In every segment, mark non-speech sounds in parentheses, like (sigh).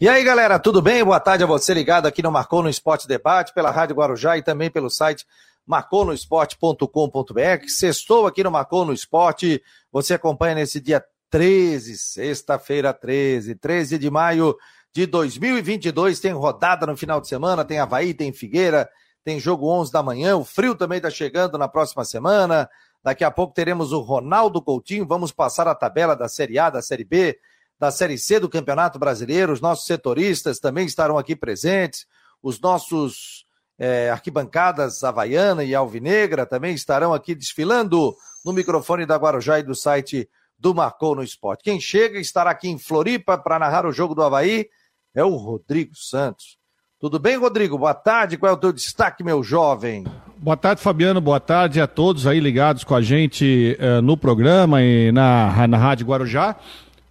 E aí, galera, tudo bem? Boa tarde a você ligado aqui no Marcou no Esporte Debate, pela Rádio Guarujá e também pelo site marconosport.com.br. Sextou aqui no Marcou no Esporte. Você acompanha nesse dia 13, sexta-feira 13, 13 de maio de 2022. Tem rodada no final de semana, tem Havaí, tem Figueira, tem jogo 11 da manhã. O frio também está chegando na próxima semana. Daqui a pouco teremos o Ronaldo Coutinho. Vamos passar a tabela da Série A, da Série B da Série C do Campeonato Brasileiro. Os nossos setoristas também estarão aqui presentes. Os nossos é, arquibancadas Havaiana e Alvinegra também estarão aqui desfilando no microfone da Guarujá e do site do Marcou no Esporte. Quem chega estará aqui em Floripa para narrar o jogo do Havaí é o Rodrigo Santos. Tudo bem, Rodrigo? Boa tarde. Qual é o teu destaque, meu jovem? Boa tarde, Fabiano. Boa tarde a todos aí ligados com a gente uh, no programa e na, na Rádio Guarujá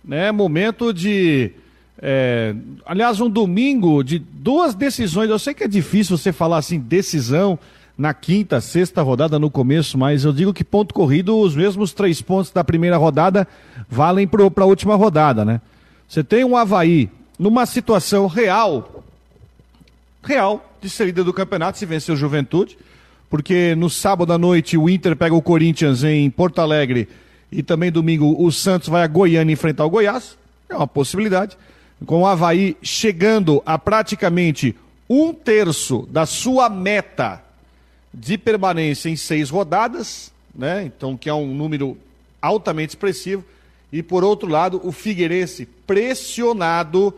né? Momento de. É, aliás, um domingo de duas decisões. Eu sei que é difícil você falar assim, decisão na quinta, sexta rodada no começo, mas eu digo que ponto corrido, os mesmos três pontos da primeira rodada valem para a última rodada, né? Você tem um Havaí numa situação real, real, de líder do campeonato, se vencer o Juventude, porque no sábado à noite o Inter pega o Corinthians em Porto Alegre e também domingo o Santos vai a Goiânia enfrentar o Goiás. É uma possibilidade. Com o Havaí chegando a praticamente um terço da sua meta de permanência em seis rodadas, né? Então, que é um número altamente expressivo. E por outro lado, o Figueirense pressionado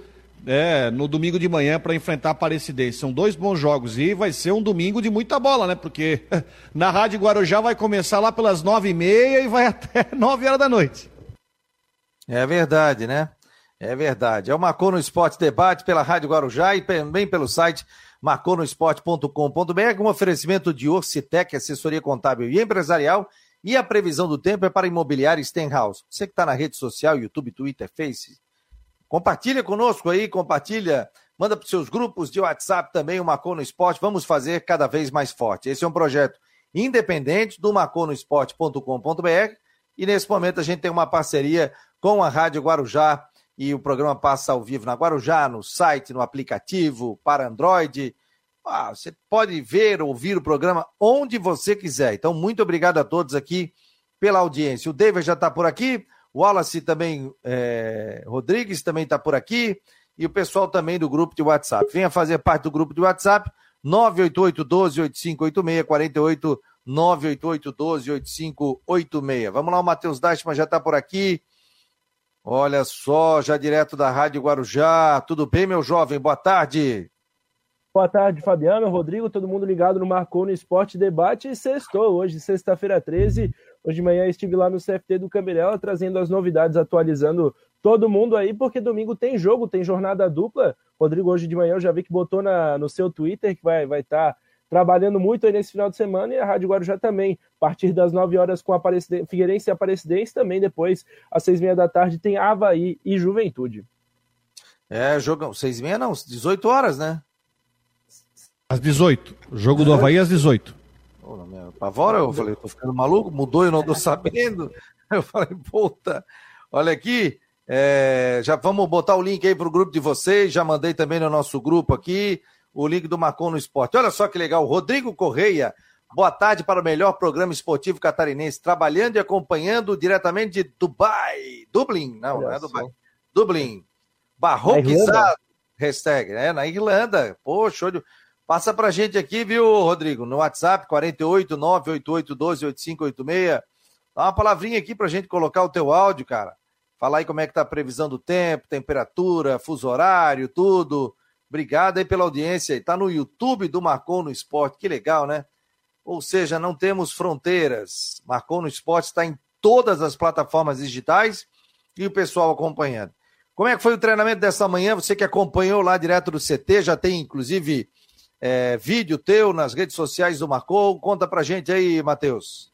é, no domingo de manhã para enfrentar a Aparecidense. São dois bons jogos e vai ser um domingo de muita bola, né? Porque (laughs) na Rádio Guarujá vai começar lá pelas nove e meia e vai (laughs) até nove horas da noite. É verdade, né? É verdade. É o Marcou no Esporte Debate pela Rádio Guarujá e também pelo site marconosport.com.br, um oferecimento de Orcitec, assessoria contábil e empresarial, e a previsão do tempo é para imobiliária Stenhouse. Você que está na rede social, YouTube, Twitter, Face, Compartilha conosco aí, compartilha, manda para os seus grupos de WhatsApp também o Marcou no Esporte. Vamos fazer cada vez mais forte. Esse é um projeto independente do marconosport.com.br e nesse momento a gente tem uma parceria com a Rádio Guarujá e o programa passa ao vivo na Guarujá, no site, no aplicativo, para Android. Ah, você pode ver, ouvir o programa onde você quiser. Então, muito obrigado a todos aqui pela audiência. O David já está por aqui. Wallace também, é, Rodrigues também está por aqui. E o pessoal também do grupo de WhatsApp. Venha fazer parte do grupo de WhatsApp. 988-12-8586, 48 988-12-8586. Vamos lá, o Matheus Dashman já está por aqui. Olha só, já direto da Rádio Guarujá. Tudo bem, meu jovem? Boa tarde. Boa tarde, Fabiano, Rodrigo, todo mundo ligado no Marcou no Esporte Debate. E sextou hoje, sexta-feira 13. Hoje de manhã estive lá no CFT do Cabirela trazendo as novidades, atualizando todo mundo aí, porque domingo tem jogo, tem jornada dupla. Rodrigo, hoje de manhã eu já vi que botou na, no seu Twitter que vai estar vai tá trabalhando muito aí nesse final de semana e a Rádio Guarujá também. A partir das 9 horas com a Figueirense e Aparecidense, também depois, às 6 e meia da tarde, tem Havaí e Juventude. É, jogão, 6 e meia não, 18 horas, né? Às 18. O jogo do Havaí às 18 apavora. Eu falei, tô ficando maluco, mudou e não tô sabendo. (laughs) Eu falei, puta, olha aqui, é, já vamos botar o link aí pro grupo de vocês, já mandei também no nosso grupo aqui, o link do Marcon no Esporte. Olha só que legal, Rodrigo Correia, boa tarde para o melhor programa esportivo catarinense, trabalhando e acompanhando diretamente de Dubai, Dublin, não, olha não é Dubai, só. Dublin, barroquizado, hashtag, é, na Irlanda, pô, show de... Passa pra gente aqui, viu, Rodrigo? No WhatsApp, 48 988 12 8586. Dá uma palavrinha aqui pra gente colocar o teu áudio, cara. Falar aí como é que tá a previsão do tempo, temperatura, fuso horário, tudo. Obrigado aí pela audiência. Está no YouTube do Marcou no Esporte. Que legal, né? Ou seja, não temos fronteiras. Marcou no Esporte está em todas as plataformas digitais e o pessoal acompanhando. Como é que foi o treinamento dessa manhã? Você que acompanhou lá direto do CT, já tem inclusive é, vídeo teu nas redes sociais do Marcou. Conta pra gente aí, Matheus.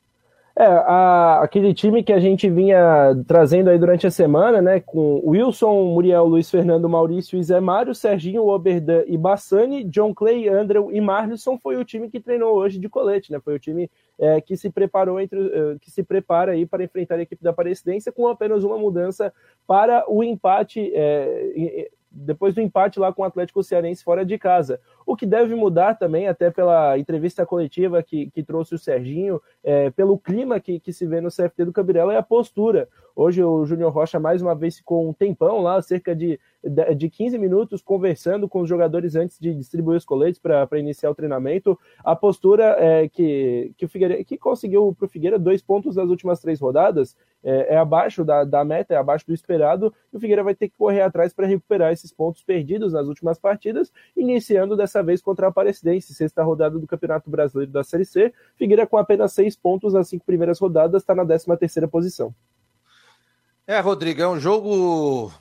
É, a, aquele time que a gente vinha trazendo aí durante a semana, né, com Wilson, Muriel, Luiz Fernando, Maurício Zé Mário, Serginho, Oberdan e Bassani, John Clay, Andrew e Marlisson foi o time que treinou hoje de colete, né, foi o time é, que se preparou entre, uh, que se prepara aí para enfrentar a equipe da Aparecidense com apenas uma mudança para o empate é, depois do empate lá com o Atlético Cearense fora de casa. O que deve mudar também, até pela entrevista coletiva que, que trouxe o Serginho, é, pelo clima que, que se vê no CFT do Cabirela, é a postura. Hoje o Júnior Rocha mais uma vez ficou um tempão lá, cerca de, de 15 minutos, conversando com os jogadores antes de distribuir os coletes para iniciar o treinamento. A postura é que, que o Figueira, que conseguiu para o Figueira dois pontos nas últimas três rodadas, é, é abaixo da, da meta, é abaixo do esperado, e o Figueira vai ter que correr atrás para recuperar esses pontos perdidos nas últimas partidas, iniciando dessa vez contra a Aparecidense, sexta rodada do Campeonato Brasileiro da Série C. Figueira com apenas seis pontos nas cinco primeiras rodadas, está na 13 terceira posição. É, Rodrigo, é um jogo.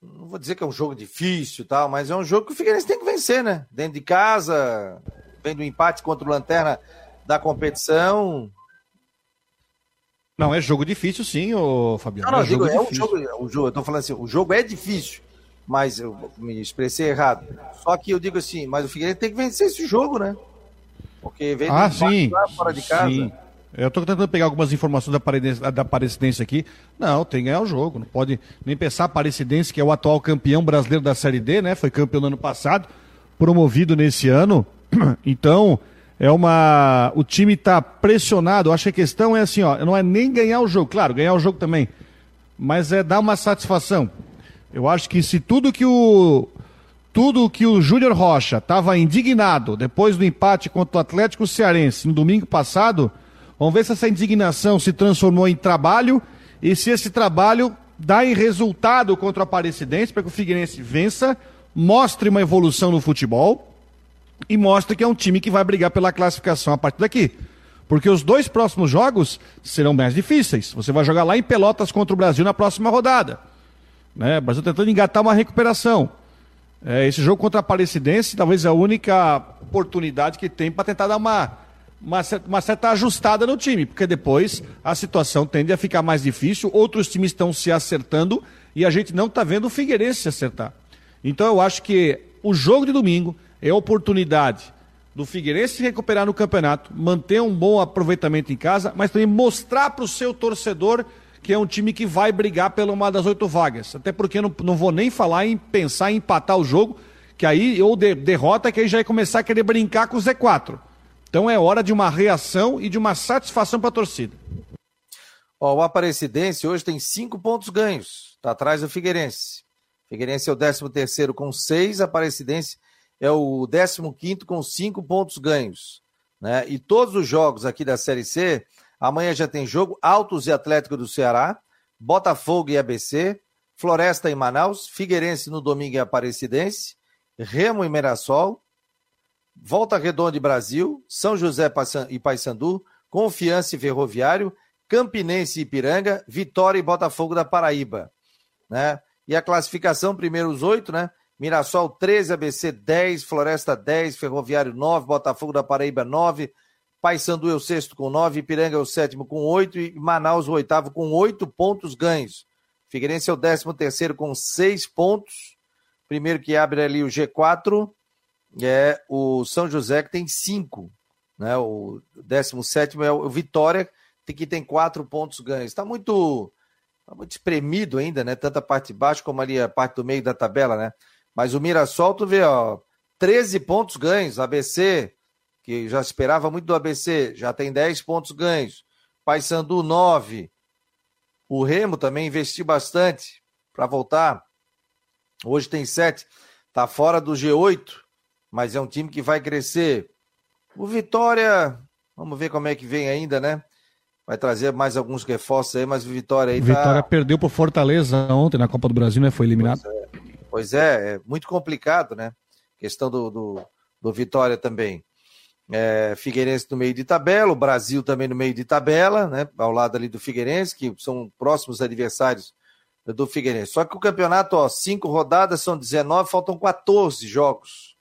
Não vou dizer que é um jogo difícil tal, mas é um jogo que o Figueirense tem que vencer, né? Dentro de casa, vem do empate contra o Lanterna da competição. Não, é jogo difícil sim, ô Fabiano. Não, não, é digo, é um jogo, o jogo, eu tô falando assim, o jogo é difícil, mas eu me expressei errado. Só que eu digo assim, mas o Figueirense tem que vencer esse jogo, né? Porque vem ah, sim, fora de casa. Sim. Eu estou tentando pegar algumas informações da, da Aparecidense aqui. Não, tem que ganhar o jogo. Não pode nem pensar a Aparecidense, que é o atual campeão brasileiro da Série D, né? Foi campeão no ano passado, promovido nesse ano. (clears throat) Então, é uma. O time está pressionado. Eu acho que a questão é assim, ó. Não é nem ganhar o jogo, claro, ganhar o jogo também. Mas é dar uma satisfação. Eu acho que se tudo que o. Tudo que o Júnior Rocha estava indignado depois do empate contra o Atlético Cearense no domingo passado Vamos ver se essa indignação se transformou em trabalho e se esse trabalho dá em resultado contra o Aparecidense para que o Figueirense vença, mostre uma evolução no futebol e mostre que é um time que vai brigar pela classificação a partir daqui. Porque os dois próximos jogos serão mais difíceis. Você vai jogar lá em Pelotas contra o Brasil na próxima rodada. Né? O Brasil tentando engatar uma recuperação. É, esse jogo contra a Aparecidense talvez é a única oportunidade que tem para tentar dar uma uma certa, ajustada no time, porque depois a situação tende a ficar mais difícil, outros times estão se acertando e a gente não está vendo o Figueirense se acertar. Então eu acho que o jogo de domingo é a oportunidade do Figueirense se recuperar no campeonato, manter um bom aproveitamento em casa, mas também mostrar para o seu torcedor que é um time que vai brigar pela uma das oito vagas. Até porque não, não vou nem falar em pensar em empatar o jogo, que aí, ou de, derrota, que aí já ia começar a querer brincar com o Z4. Então é hora de uma reação e de uma satisfação para a torcida. Ó, o Aparecidense hoje tem cinco pontos ganhos. Está atrás do Figueirense. Figueirense é o 13 terceiro com seis, Aparecidense é o 15 quinto com cinco pontos ganhos. Né? E todos os jogos aqui da Série C, amanhã já tem jogo Altos e Atlético do Ceará, Botafogo e ABC, Floresta e Manaus, Figueirense no domingo e Aparecidense, Remo e Mirassol, Volta Redonda e Brasil, São José e Paysandu, Confiança e Ferroviário, Campinense e Ipiranga, Vitória e Botafogo da Paraíba. Né? E a classificação, primeiro os oito, né? Mirassol 13, ABC 10, Floresta 10, Ferroviário 9, Botafogo da Paraíba 9, Paysandu é o sexto com 9, Ipiranga é o sétimo com 8 e Manaus o oitavo com 8 pontos ganhos. Figueirense é o décimo terceiro com 6 pontos. Primeiro que abre ali o G4 é o São José, que tem cinco. Né? O 17 é o Vitória, que tem quatro pontos ganhos. Está muito, tá muito espremido ainda, né? Tanto a parte de baixo como ali a parte do meio da tabela, né? Mas o Mirassol, tu vê, ó, 13 pontos ganhos. ABC, que já esperava muito do ABC, já tem 10 pontos ganhos. Paysandu, 9. O Remo também investiu bastante para voltar. Hoje tem 7. Está fora do G8 mas é um time que vai crescer. O Vitória, vamos ver como é que vem ainda, né? Vai trazer mais alguns reforços aí, mas o Vitória aí tá... Vitória perdeu por Fortaleza ontem na Copa do Brasil, né? Foi eliminado. Pois é, pois é, é muito complicado, né? Questão do, do, do Vitória também. É, Figueirense no meio de tabela, o Brasil também no meio de tabela, né? Ao lado ali do Figueirense, que são próximos adversários do Figueirense. Só que o campeonato, ó, cinco rodadas, são 19, faltam 14 jogos.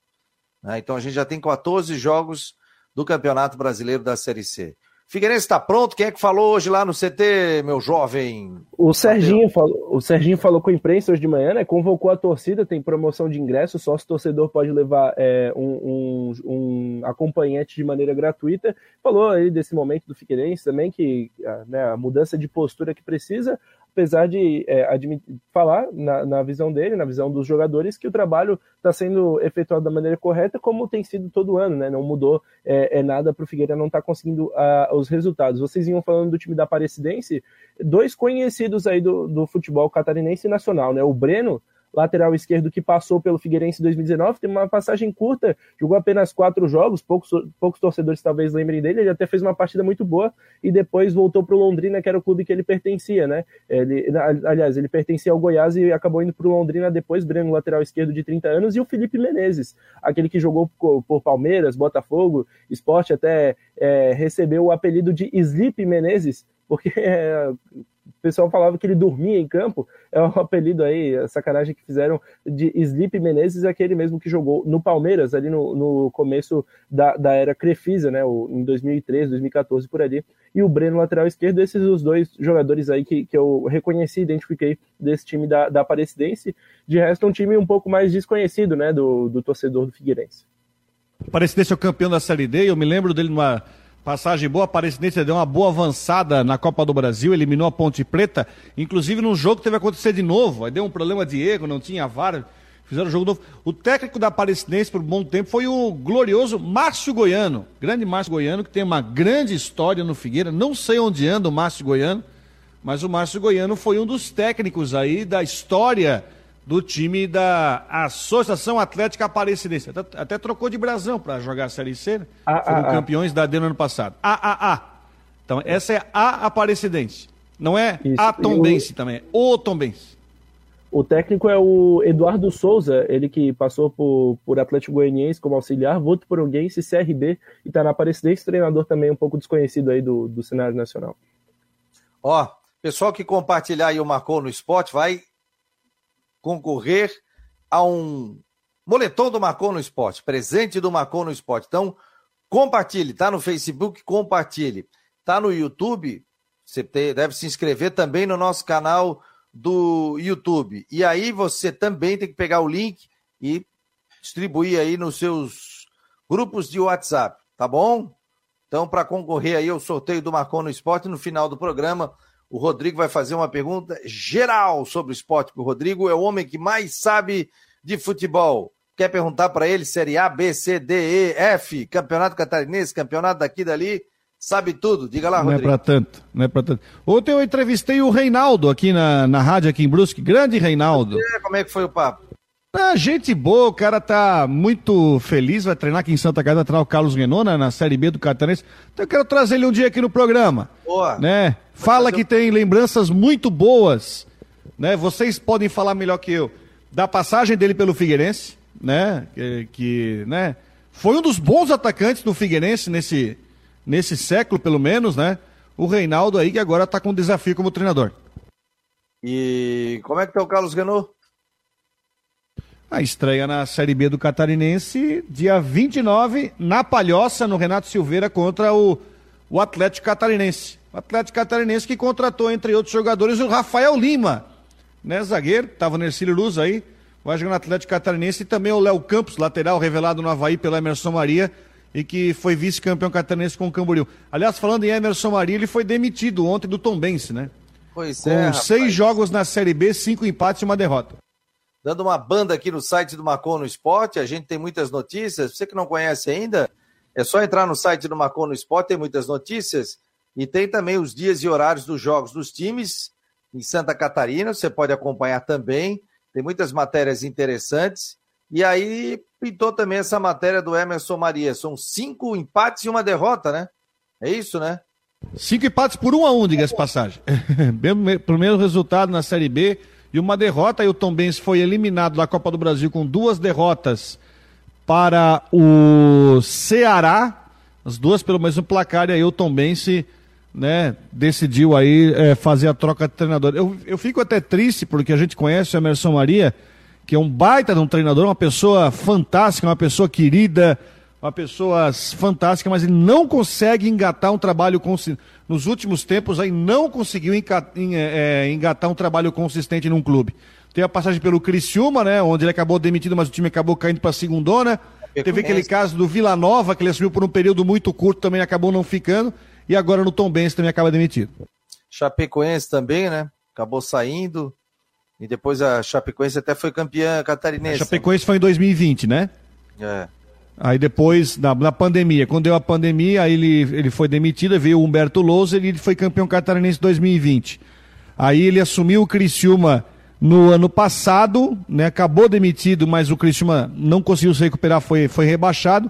Né? Então a gente já tem 14 jogos do Campeonato Brasileiro da Série C. Figueirense está pronto? Quem é que falou hoje lá no CT, meu jovem? O Serginho, falou, o Serginho falou com a imprensa hoje de manhã, né? Convocou a torcida, tem promoção de ingresso, só se torcedor pode levar é, um, um, um, acompanhante de maneira gratuita. Falou aí desse momento do Figueirense também, que né, a mudança de postura que precisa. Apesar de é, admitir, falar na, na, visão dele, na visão dos jogadores, que o trabalho está sendo efetuado da maneira correta, como tem sido todo ano, né? Não mudou é, é nada para o Figueira não estar tá conseguindo os resultados. Vocês iam falando do time da Aparecidense, dois conhecidos aí do, do futebol catarinense e nacional, né? O Breno lateral esquerdo que passou pelo Figueirense em 2019, tem uma passagem curta, jogou apenas quatro jogos, poucos, poucos torcedores talvez lembrem dele, ele até fez uma partida muito boa e depois voltou para o Londrina, que era o clube que ele pertencia, né? Ele, aliás, ele pertencia ao Goiás e acabou indo para o Londrina depois, Breno, lateral esquerdo de 30 anos, e o Felipe Menezes, aquele que jogou por, Palmeiras, Botafogo, Esporte, até é, recebeu o apelido de Sleep Menezes, porque é, o pessoal falava que ele dormia em campo, é um (laughs) apelido aí, a sacanagem que fizeram de Sleep Menezes, aquele mesmo que jogou no Palmeiras, ali no, no começo da, da era Crefisa, né, o, em 2013, 2014, por ali, e o Breno, lateral esquerdo, esses os dois jogadores aí que, que eu reconheci, identifiquei desse time da, da Aparecidense, de resto um time um pouco mais desconhecido, né, do, do torcedor do Figueirense. Aparecidense é o campeão da Série D, eu me lembro dele numa Passagem boa, a Aparecidense deu uma boa avançada na Copa do Brasil, eliminou a Ponte Preta, inclusive num jogo que teve que acontecer de novo, aí deu um problema de erro, não tinha VAR, fizeram o jogo novo. O técnico da Aparecidense por um bom tempo foi o glorioso Márcio Goiano, grande Márcio Goiano, que tem uma grande história no Figueira, não sei onde anda o Márcio Goiano, mas o Márcio Goiano foi um dos técnicos aí da história do time da Associação Atlética Aparecidense. Até, até trocou de brasão para jogar a Série C, né? Ah, Foram ah, ah. campeões ah. da D no ano passado. AAA. Então, essa é a Aparecidense. Não é Isso. a Tombense o... também, é o Tombense. O técnico é o Eduardo Souza, ele que passou por, por Atlético Goianiense como auxiliar, Voto Poronguense, CRB e está na Aparecidense, treinador também um pouco desconhecido aí do, do cenário nacional. Ó, pessoal que compartilhar aí o Marcou no Esporte vai concorrer a um moletom do Marcon no Esporte, presente do Marcon no Esporte. Então, compartilhe, tá no Facebook, compartilhe. Tá no YouTube, você deve se inscrever também no nosso canal do YouTube. E aí você também tem que pegar o link e distribuir aí nos seus grupos de WhatsApp, tá bom? Então, para concorrer aí ao sorteio do Marcon no Esporte, no final do programa, o Rodrigo vai fazer uma pergunta geral sobre o esporte, porque o Rodrigo é o homem que mais sabe de futebol. Quer perguntar para ele Série A, B, C, D, E, F, Campeonato Catarinense, Campeonato daqui dali, sabe tudo. Diga lá, Rodrigo. Não é para tanto, não é para tanto. Ontem eu entrevistei o Reinaldo aqui na, na rádio aqui em Brusque, grande Reinaldo. É, como é que foi o papo? Ah, gente boa, o cara tá muito feliz, vai treinar aqui em Santa Casa, vai treinar o Carlos Renona na Série B do Catarinense. Então eu quero trazer ele um dia aqui no programa. Boa. Né? Fala que tem lembranças muito boas, né? Vocês podem falar melhor que eu da passagem dele pelo Figueirense, né? Que, que né? Foi um dos bons atacantes do Figueirense nesse, nesse século, pelo menos, né? O Reinaldo aí que agora tá com um desafio como treinador. E como é que tá o Carlos Renault? A estreia na Série B do Catarinense, dia 29, na Palhoça, no Renato Silveira, contra o, o Atlético Catarinense. O Atlético Catarinense que contratou, entre outros jogadores, o Rafael Lima, né, zagueiro, estava no Ercílio Luz aí, vai jogar no Atlético Catarinense, e também o Léo Campos, lateral, revelado no Havaí pelo Emerson Maria, e que foi vice-campeão catarinense com o Camboriú. Aliás, falando em Emerson Maria, ele foi demitido ontem do Tombense, né? Pois com é, seis jogos na Série B, cinco empates e uma derrota dando uma banda aqui no site do Macon no Esporte. A gente tem muitas notícias. Você que não conhece ainda, é só entrar no site do Macon no Esporte, tem muitas notícias. E tem também os dias e horários dos jogos dos times em Santa Catarina. Você pode acompanhar também. Tem muitas matérias interessantes. E aí pintou também essa matéria do Emerson Maria. São cinco empates e uma derrota, né? É isso, né? Cinco empates por um a um, diga-se passagem. (laughs) Primeiro resultado na Série B e uma derrota. E o Tom Benz foi eliminado da Copa do Brasil com duas derrotas para o Ceará, as duas pelo mesmo placar. E aí o Tom Benz né, decidiu aí é, fazer a troca de treinador. Eu, eu fico até triste porque a gente conhece o Emerson Maria, que é um baita de um treinador, uma pessoa fantástica, uma pessoa querida uma pessoa fantástica, mas ele não consegue engatar um trabalho nos últimos tempos aí não conseguiu é, é, engatar um trabalho consistente num clube. Tem a passagem pelo Criciúma, né, onde ele acabou demitido, mas o time acabou caindo para a segundona. Teve aquele caso do Vila Nova, que ele assumiu por um período muito curto, também acabou não ficando, e agora no Tom Benz também acaba demitido. Chapecoense também, né? acabou saindo. E depois a Chapecoense até foi campeã catarinense. A Chapecoense foi em 2020, né? É. Aí depois, na, na, pandemia, quando deu a pandemia, aí ele, ele foi demitido, veio o Humberto Lousa ele foi campeão catarinense em 2020. Aí ele assumiu o Criciúma no ano passado, né? Acabou demitido, mas o Criciúma não conseguiu se recuperar, foi, foi rebaixado.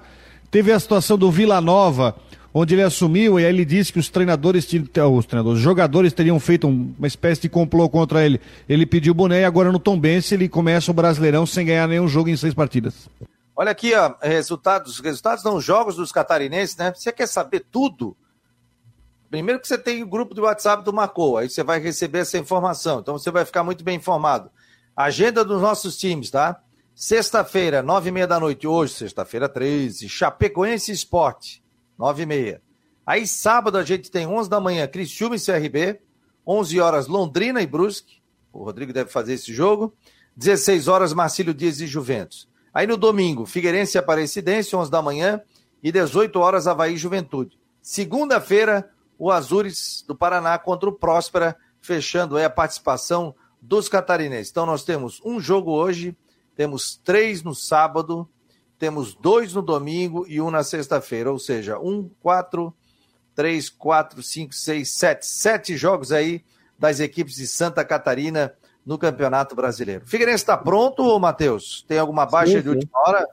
Teve a situação do Vila Nova, onde ele assumiu e aí ele disse que os treinadores, os treinadores, os jogadores teriam feito uma espécie de complô contra ele. Ele pediu boné e agora no Tombense ele começa o Brasileirão sem ganhar nenhum jogo em seis partidas. Olha aqui, ó, resultados, resultados não jogos dos catarinenses, né? Você quer saber tudo? Primeiro que você tem o grupo do WhatsApp do Marcou, aí você vai receber essa informação, então você vai ficar muito bem informado. Agenda dos nossos times, tá? Sexta-feira, nove e meia da noite, hoje, sexta-feira 13, Chapecoense Esporte, nove e meia. Aí sábado a gente tem onze da manhã, Criciúma e CRB, onze horas Londrina e Brusque, o Rodrigo deve fazer esse jogo, 16 horas Marcílio Dias e Juventus. Aí no domingo, Figueirense e Aparecidense, 11 da manhã, e 18 horas, Havaí Juventude. Segunda-feira, o Azures do Paraná contra o Próspera, fechando aí a participação dos catarinenses. Então nós temos um jogo hoje, temos três no sábado, temos dois no domingo e um na sexta-feira. Ou seja, um, quatro, três, quatro, cinco, seis, sete. Sete jogos aí das equipes de Santa Catarina no Campeonato Brasileiro. Figueirense está pronto, Matheus? Tem alguma baixa sim, sim. de última hora?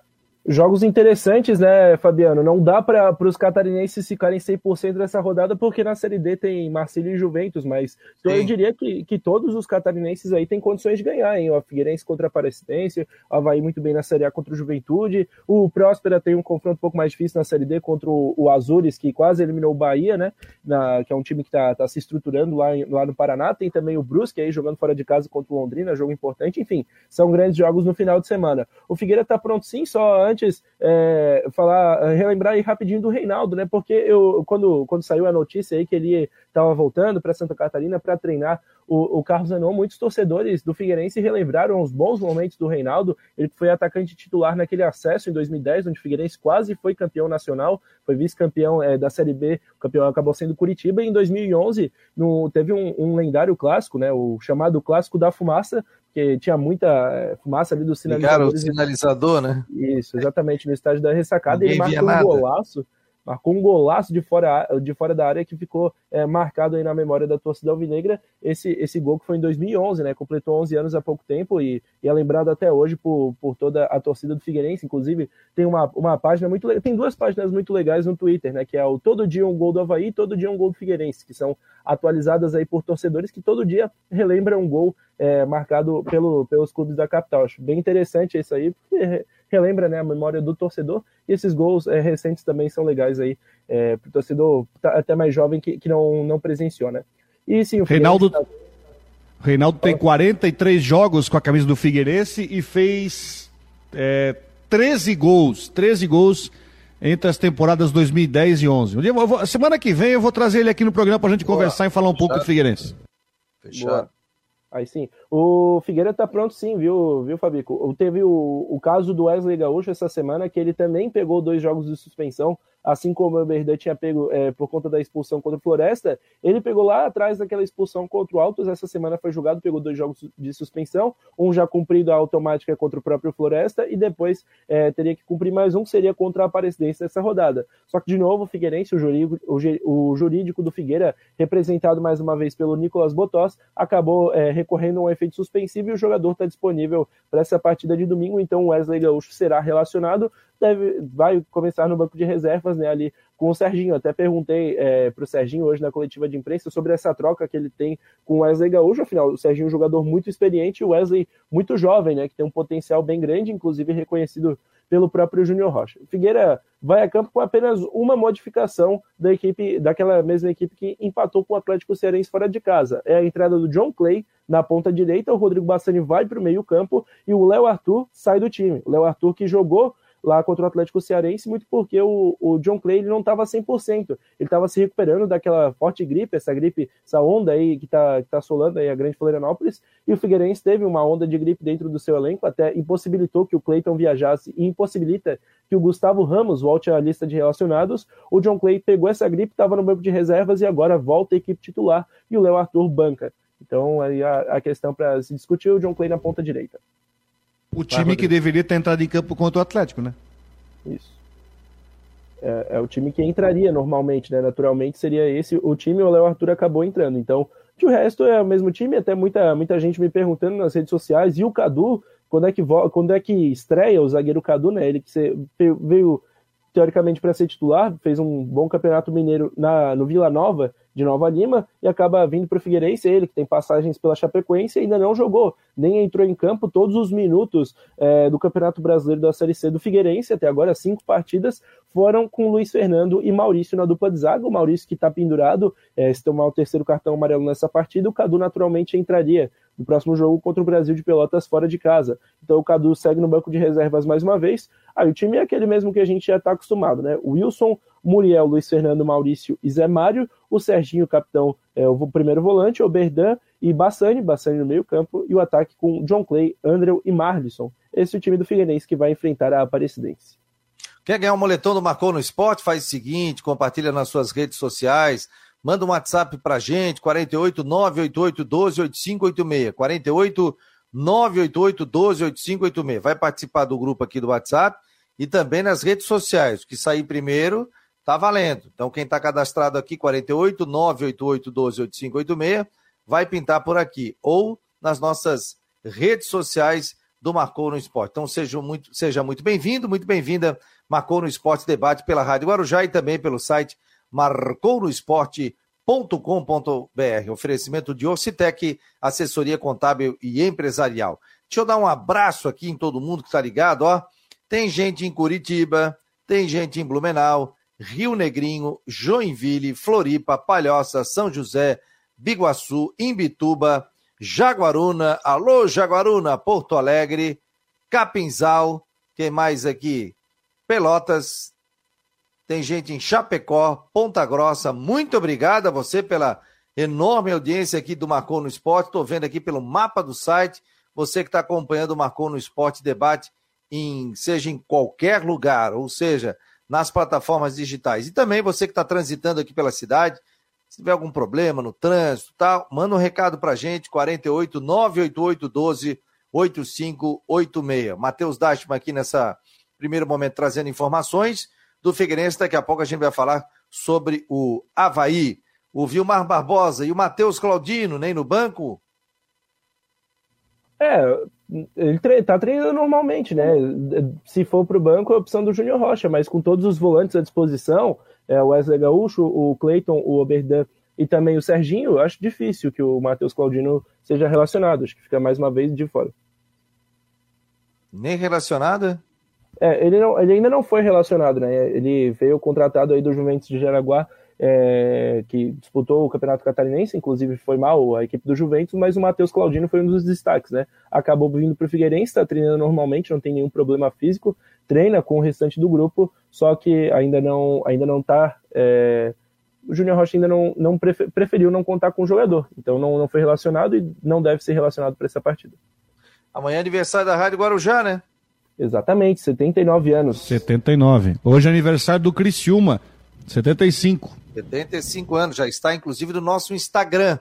Jogos interessantes, né, Fabiano? Não dá para os catarinenses ficarem 100% dessa rodada, porque na Série D tem Marcílio e Juventus, mas então eu diria que, que todos os catarinenses aí têm condições de ganhar, hein? O Figueirense contra a Aparecidense, o Havaí muito bem na Série A contra o Juventude, o Próspera tem um confronto um pouco mais difícil na Série D contra o, o Azures, que quase eliminou o Bahia, né? Na, que é um time que está tá se estruturando lá, lá no Paraná, tem também o Brusque aí jogando fora de casa contra o Londrina, jogo importante, enfim, são grandes jogos no final de semana. O Figueira está pronto sim, só antes antes é, falar, relembrar aí rapidinho do Reinaldo, né? Porque eu, quando, quando saiu a notícia aí que ele estava voltando para Santa Catarina para treinar o, o Carlos Zenon, muitos torcedores do Figueirense relembraram os bons momentos do Reinaldo. Ele foi atacante titular naquele acesso em 2010, onde o Figueirense quase foi campeão nacional, foi vice-campeão é, da Série B, o campeão acabou sendo Curitiba. E em 2011 no, teve um, um lendário clássico, né, o chamado Clássico da Fumaça, que tinha muita é, fumaça ali do sinalizador. o sinalizador, né? Isso, exatamente, no estádio da ressacada. Ninguém ele marcou um golaço marcou um golaço de fora, de fora da área que ficou é, marcado aí na memória da torcida alvinegra, esse, esse gol que foi em 2011, né, completou 11 anos há pouco tempo e, e é lembrado até hoje por, por toda a torcida do Figueirense, inclusive tem uma, uma página muito tem duas páginas muito legais no Twitter, né, que é o Todo Dia um Gol do Havaí Todo Dia um Gol do Figueirense, que são atualizadas aí por torcedores que todo dia relembram um gol é, marcado pelo, pelos clubes da capital. Acho bem interessante isso aí, porque relembra né, a memória do torcedor, e esses gols é, recentes também são legais aí é, para o torcedor tá, até mais jovem que, que não, não presenciou, né? E sim, o Reinaldo, tá... Reinaldo tem 43 jogos com a camisa do Figueirense e fez é, 13 gols, 13 gols entre as temporadas 2010 e 11. Um dia, vou, semana que vem eu vou trazer ele aqui no programa para a gente Boa. conversar e falar um pouco do Figueirense. Fechado. Boa. Aí sim. O Figueira tá pronto sim, viu, viu, Fabico? Teve o, o caso do Wesley Gaúcho essa semana, que ele também pegou dois jogos de suspensão assim como o Berdan tinha pego é, por conta da expulsão contra o Floresta, ele pegou lá atrás daquela expulsão contra o Altos, essa semana foi julgado, pegou dois jogos de suspensão, um já cumprido a automática contra o próprio Floresta, e depois é, teria que cumprir mais um, que seria contra a Aparecidense dessa rodada. Só que, de novo, o Figueirense, o jurídico, o, jurídico do Figueira, representado mais uma vez pelo Nicolas Botós, acabou é, recorrendo a um efeito suspensivo e o jogador está disponível para essa partida de domingo, então o Wesley Gaúcho será relacionado, deve, vai começar no banco de reservas, né, ali com o Serginho. Até perguntei é, para o Serginho hoje na coletiva de imprensa sobre essa troca que ele tem com o Wesley Gaúcho. Afinal, o Serginho é um jogador muito experiente e o Wesley muito jovem, né, que tem um potencial bem grande, inclusive reconhecido pelo próprio Júnior Rocha. Figueira vai a campo com apenas uma modificação da equipe, daquela mesma equipe que empatou com o Atlético Cearense fora de casa. É a entrada do John Clay na ponta direita, o Rodrigo Bassani vai para o meio campo e o Léo Arthur sai do time. O Léo Arthur que jogou lá contra o Atlético Cearense, muito porque o, o John Clay ele não estava 100%, ele estava se recuperando daquela forte gripe, essa gripe, essa onda aí que está que tá assolando aí a grande Florianópolis, e o Figueirense teve uma onda de gripe dentro do seu elenco, até impossibilitou que o Clayton viajasse e impossibilita que o Gustavo Ramos volte à lista de relacionados. O John Clay pegou essa gripe, estava no banco de reservas e agora volta à equipe titular e o Léo Arthur banca. Então, aí a, a questão para se discutir o John Clay na ponta direita. O time que deveria ter entrado em campo contra o Atlético, né? Isso. É, é, o time que entraria normalmente, né? Naturalmente seria esse o time. O Léo Arthur acabou entrando. Então, de o resto é o mesmo time. Até muita, muita gente me perguntando nas redes sociais. E o Cadu, quando é que, quando é que estreia o zagueiro Cadu, né? Ele que veio teoricamente para ser titular, fez um bom campeonato mineiro na, no Vila Nova de Nova Lima e acaba vindo para o Figueirense, ele que tem passagens pela Chapecoense ainda não jogou, nem entrou em campo todos os minutos é, do Campeonato Brasileiro da Série C do Figueirense, até agora cinco partidas foram com Luiz Fernando e Maurício na dupla de zaga, o Maurício que está pendurado, é, se tomar o terceiro cartão amarelo nessa partida, o Cadu naturalmente entraria no próximo jogo contra o Brasil de Pelotas fora de casa. Então o Cadu segue no banco de reservas mais uma vez. Aí o time é aquele mesmo que a gente já está acostumado, né? Wilson, Muriel, Luiz Fernando, Maurício e Zé Mário, o Serginho, capitão, é o primeiro volante, o Berdan e Bassani, Bassani no meio campo, e o ataque com John Clay, Andrew e Marlisson. Esse é o time do Figueirense que vai enfrentar a Aparecidense. Quer ganhar um moletom do Marcou no Esporte? Faz o seguinte, compartilha nas suas redes sociais, Manda um WhatsApp pra gente, 48 988 12 8586. 48 988 12 8586. Vai participar do grupo aqui do WhatsApp e também nas redes sociais. O que sair primeiro tá valendo. Então, quem está cadastrado aqui, 48 988 12 8586, vai pintar por aqui. Ou nas nossas redes sociais do Marcou no Esporte. Então, seja muito, seja muito bem-vindo, muito bem-vinda. Marcou no Esporte Debate pela Rádio Guarujá e também pelo site marcounoesporte.com.br. Oferecimento de Orcitec, assessoria contábil e empresarial. Deixa eu dar um abraço aqui em todo mundo que está ligado, ó. Tem gente em Curitiba, tem gente em Blumenau, Rio Negrinho, Joinville, Floripa, Palhoça, São José, Biguaçu, Imbituba, Jaguaruna, alô Jaguaruna, Porto Alegre, Capinzal, quem mais aqui? Pelotas, tem gente em Chapecó, Ponta Grossa. Muito obrigado a você pela enorme audiência aqui do Marcou no Esporte. Estou vendo aqui pelo mapa do site. Você que está acompanhando o Marcou no Esporte Debate, em, seja em qualquer lugar, ou seja, nas plataformas digitais. E também você que está transitando aqui pela cidade, se tiver algum problema no trânsito, tal, manda um recado para a gente, 48 988 12 8586. Matheus Dashman aqui nessa primeiro momento trazendo informações do Figueirense. Daqui a pouco a gente vai falar sobre o Havaí. O Vilmar Barbosa e o Matheus Claudino, nem no banco? É, ele tre tá treinando normalmente, né? Se for para o banco, é a opção do Júnior Rocha, mas com todos os volantes à disposição, é, o Wesley Gaúcho, o Cleiton, o Oberdan e também o Serginho, eu acho difícil que o Matheus Claudino seja relacionado. Acho que fica mais uma vez de fora. Nem relacionada? É, ele, não, ele ainda não foi relacionado, né? Ele veio contratado aí do Juventus de Jaraguá, é, que disputou o Campeonato Catarinense, inclusive foi mal a equipe do Juventus, mas o Matheus Claudino foi um dos destaques, né? Acabou vindo para o Figueirense, está treinando normalmente, não tem nenhum problema físico, treina com o restante do grupo, só que ainda não ainda não está é, o Júnior Rocha ainda não, não preferiu não contar com o jogador, então não, não foi relacionado e não deve ser relacionado para essa partida. Amanhã é aniversário da Rádio Guarujá, né? Exatamente, 79 anos. 79. Hoje é aniversário do Criciúma, 75. 75 anos, já está inclusive no nosso Instagram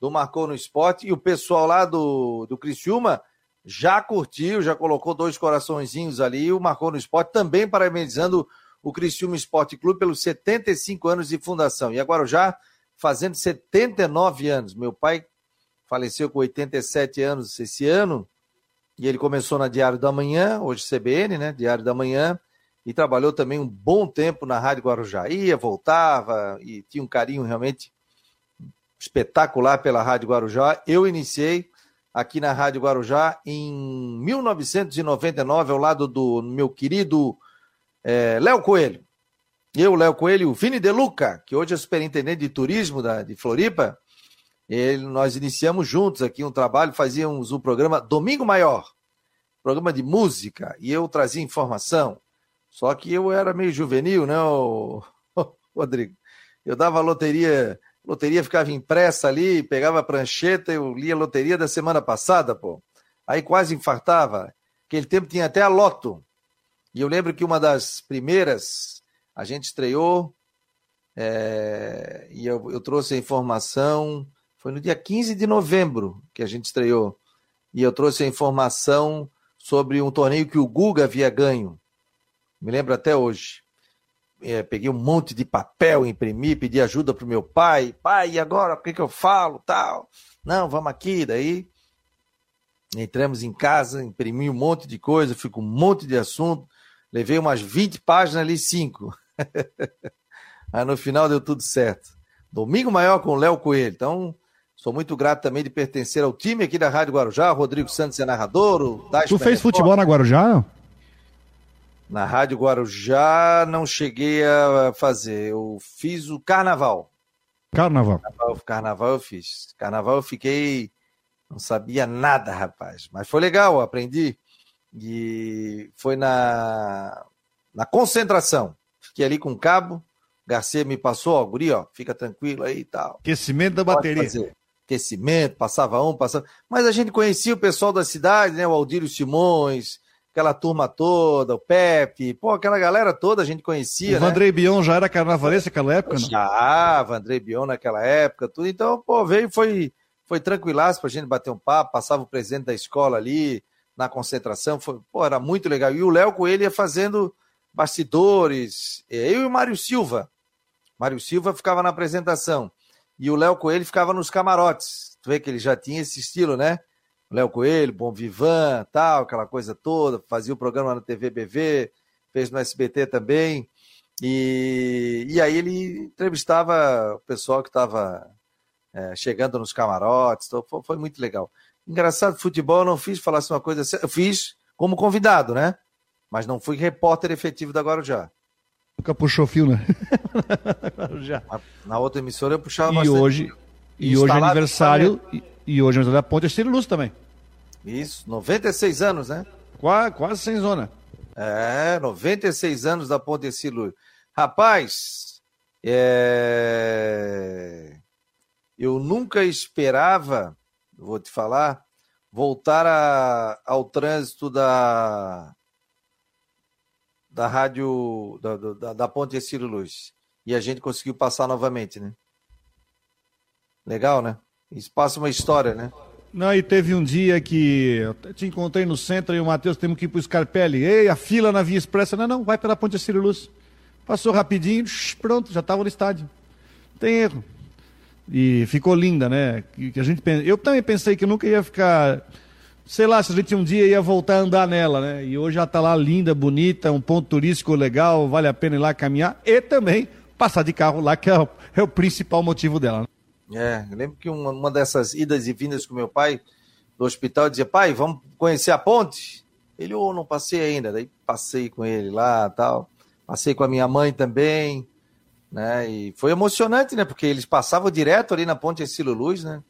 do Marcou no Esporte. E o pessoal lá do, do Criciúma já curtiu, já colocou dois coraçõezinhos ali. O Marcou no Esporte também parabenizando o Criciúma Esporte Clube pelos 75 anos de fundação. E agora já fazendo 79 anos. Meu pai faleceu com 87 anos esse ano e ele começou na Diário da Manhã, hoje CBN, né? Diário da Manhã, e trabalhou também um bom tempo na Rádio Guarujá. Ia, voltava e tinha um carinho realmente espetacular pela Rádio Guarujá. Eu iniciei aqui na Rádio Guarujá em 1999, ao lado do meu querido é, Léo Coelho. Eu, Léo Coelho, o Vini De Luca, que hoje é superintendente de turismo da, de Floripa, ele, nós iniciamos juntos aqui um trabalho, fazíamos o um programa Domingo Maior, programa de música, e eu trazia informação. Só que eu era meio juvenil, né, (laughs) Rodrigo? Eu dava loteria, loteria ficava impressa ali, pegava a prancheta, eu lia a loteria da semana passada, pô. Aí quase infartava. Aquele tempo tinha até a loto. E eu lembro que uma das primeiras a gente estreou é, e eu, eu trouxe a informação Foi no dia 15 de novembro que a gente estreou. E eu trouxe a informação sobre um torneio que o Guga havia ganho. Me lembro até hoje. É, peguei um monte de papel, imprimi, pedi ajuda pro meu pai. Pai, e agora? O que, que eu falo? Tal. Não, vamos aqui. Daí entramos em casa, imprimi um monte de coisa, fui com um monte de assunto. Levei umas 20 páginas ali, cinco. (laughs) Aí no final deu tudo certo. Domingo maior com o Léo Coelho. Então, sou muito grato também de pertencer ao time aqui da Rádio Guarujá. Rodrigo Santos é narrador. O tu fez futebol na Guarujá? Na Rádio Guarujá não cheguei a fazer. Eu fiz o carnaval. Carnaval. Carnaval, carnaval eu fiz. Carnaval eu fiquei. Não sabia nada, rapaz. Mas foi legal, aprendi. E foi na, na concentração. Fiquei ali com o cabo. Garcia me passou, ó, guri, ó, fica tranquilo aí e tal. Aquecimento da bateria. Aquecimento, passava um, passava. Mas a gente conhecia o pessoal da cidade, né? O Aldírio Simões, aquela turma toda, o Pepe, pô, aquela galera toda a gente conhecia. O né? Vandrei Bion já era carnavalesco naquela época, não? Já, Vandrei Bion naquela época, tudo. Então, pô, veio, foi, foi tranquilaço pra gente bater um papo, passava o presidente da escola ali, na concentração, foi, pô, era muito legal. E o Léo Coelho ia fazendo bastidores, eu e o Mário Silva. Mário Silva ficava na apresentação e o Léo Coelho ficava nos camarotes. Tu vê que ele já tinha esse estilo, né? Léo Coelho, Bom Vivan, tal, aquela coisa toda, fazia o programa na TV BV, fez no SBT também. E, e aí ele entrevistava o pessoal que estava é, chegando nos camarotes, então foi, foi muito legal. Engraçado, futebol eu não fiz, falasse uma coisa, eu fiz como convidado, né? Mas não fui repórter efetivo da Guarujá. Nunca puxou fio, né? (laughs) Já. Na outra emissora eu puxava e bastante. Hoje, e hoje é aniversário, e, e, hoje é aniversário da Ponte Estilo Luz também. Isso, 96 anos, né? Quase, quase sem zona. É, 96 anos da Ponte Estilo Rapaz, é... eu nunca esperava vou te falar, voltar a, ao trânsito da, da rádio, da, da, da Ponte Ciro Luz. E a gente conseguiu passar novamente, né? Legal, né? Isso passa uma história, né? Não, e teve um dia que te encontrei no centro e o Matheus temos que ir pro Scarpelli. Ei, a fila na Via Expressa. Não, não, vai pela Ponte Ciro Luz. Passou rapidinho, pronto, já estava no estádio. Tem erro. E ficou linda, né? Que, a gente, eu também pensei que nunca ia ficar. Sei lá, se a gente um dia ia voltar a andar nela, né? E hoje já está lá linda, bonita, um ponto turístico legal, vale a pena ir lá caminhar e também passar de carro lá, que é o, é o principal motivo dela. É, lembro que uma, uma dessas idas e vindas com meu pai do hospital dizia: pai, vamos conhecer a ponte? Ele, ô, oh, não passei ainda. Daí passei com ele lá tal. Passei com a minha mãe também né? E foi emocionante, né? Porque eles passavam direto ali na Ponte Estilo Luz, né?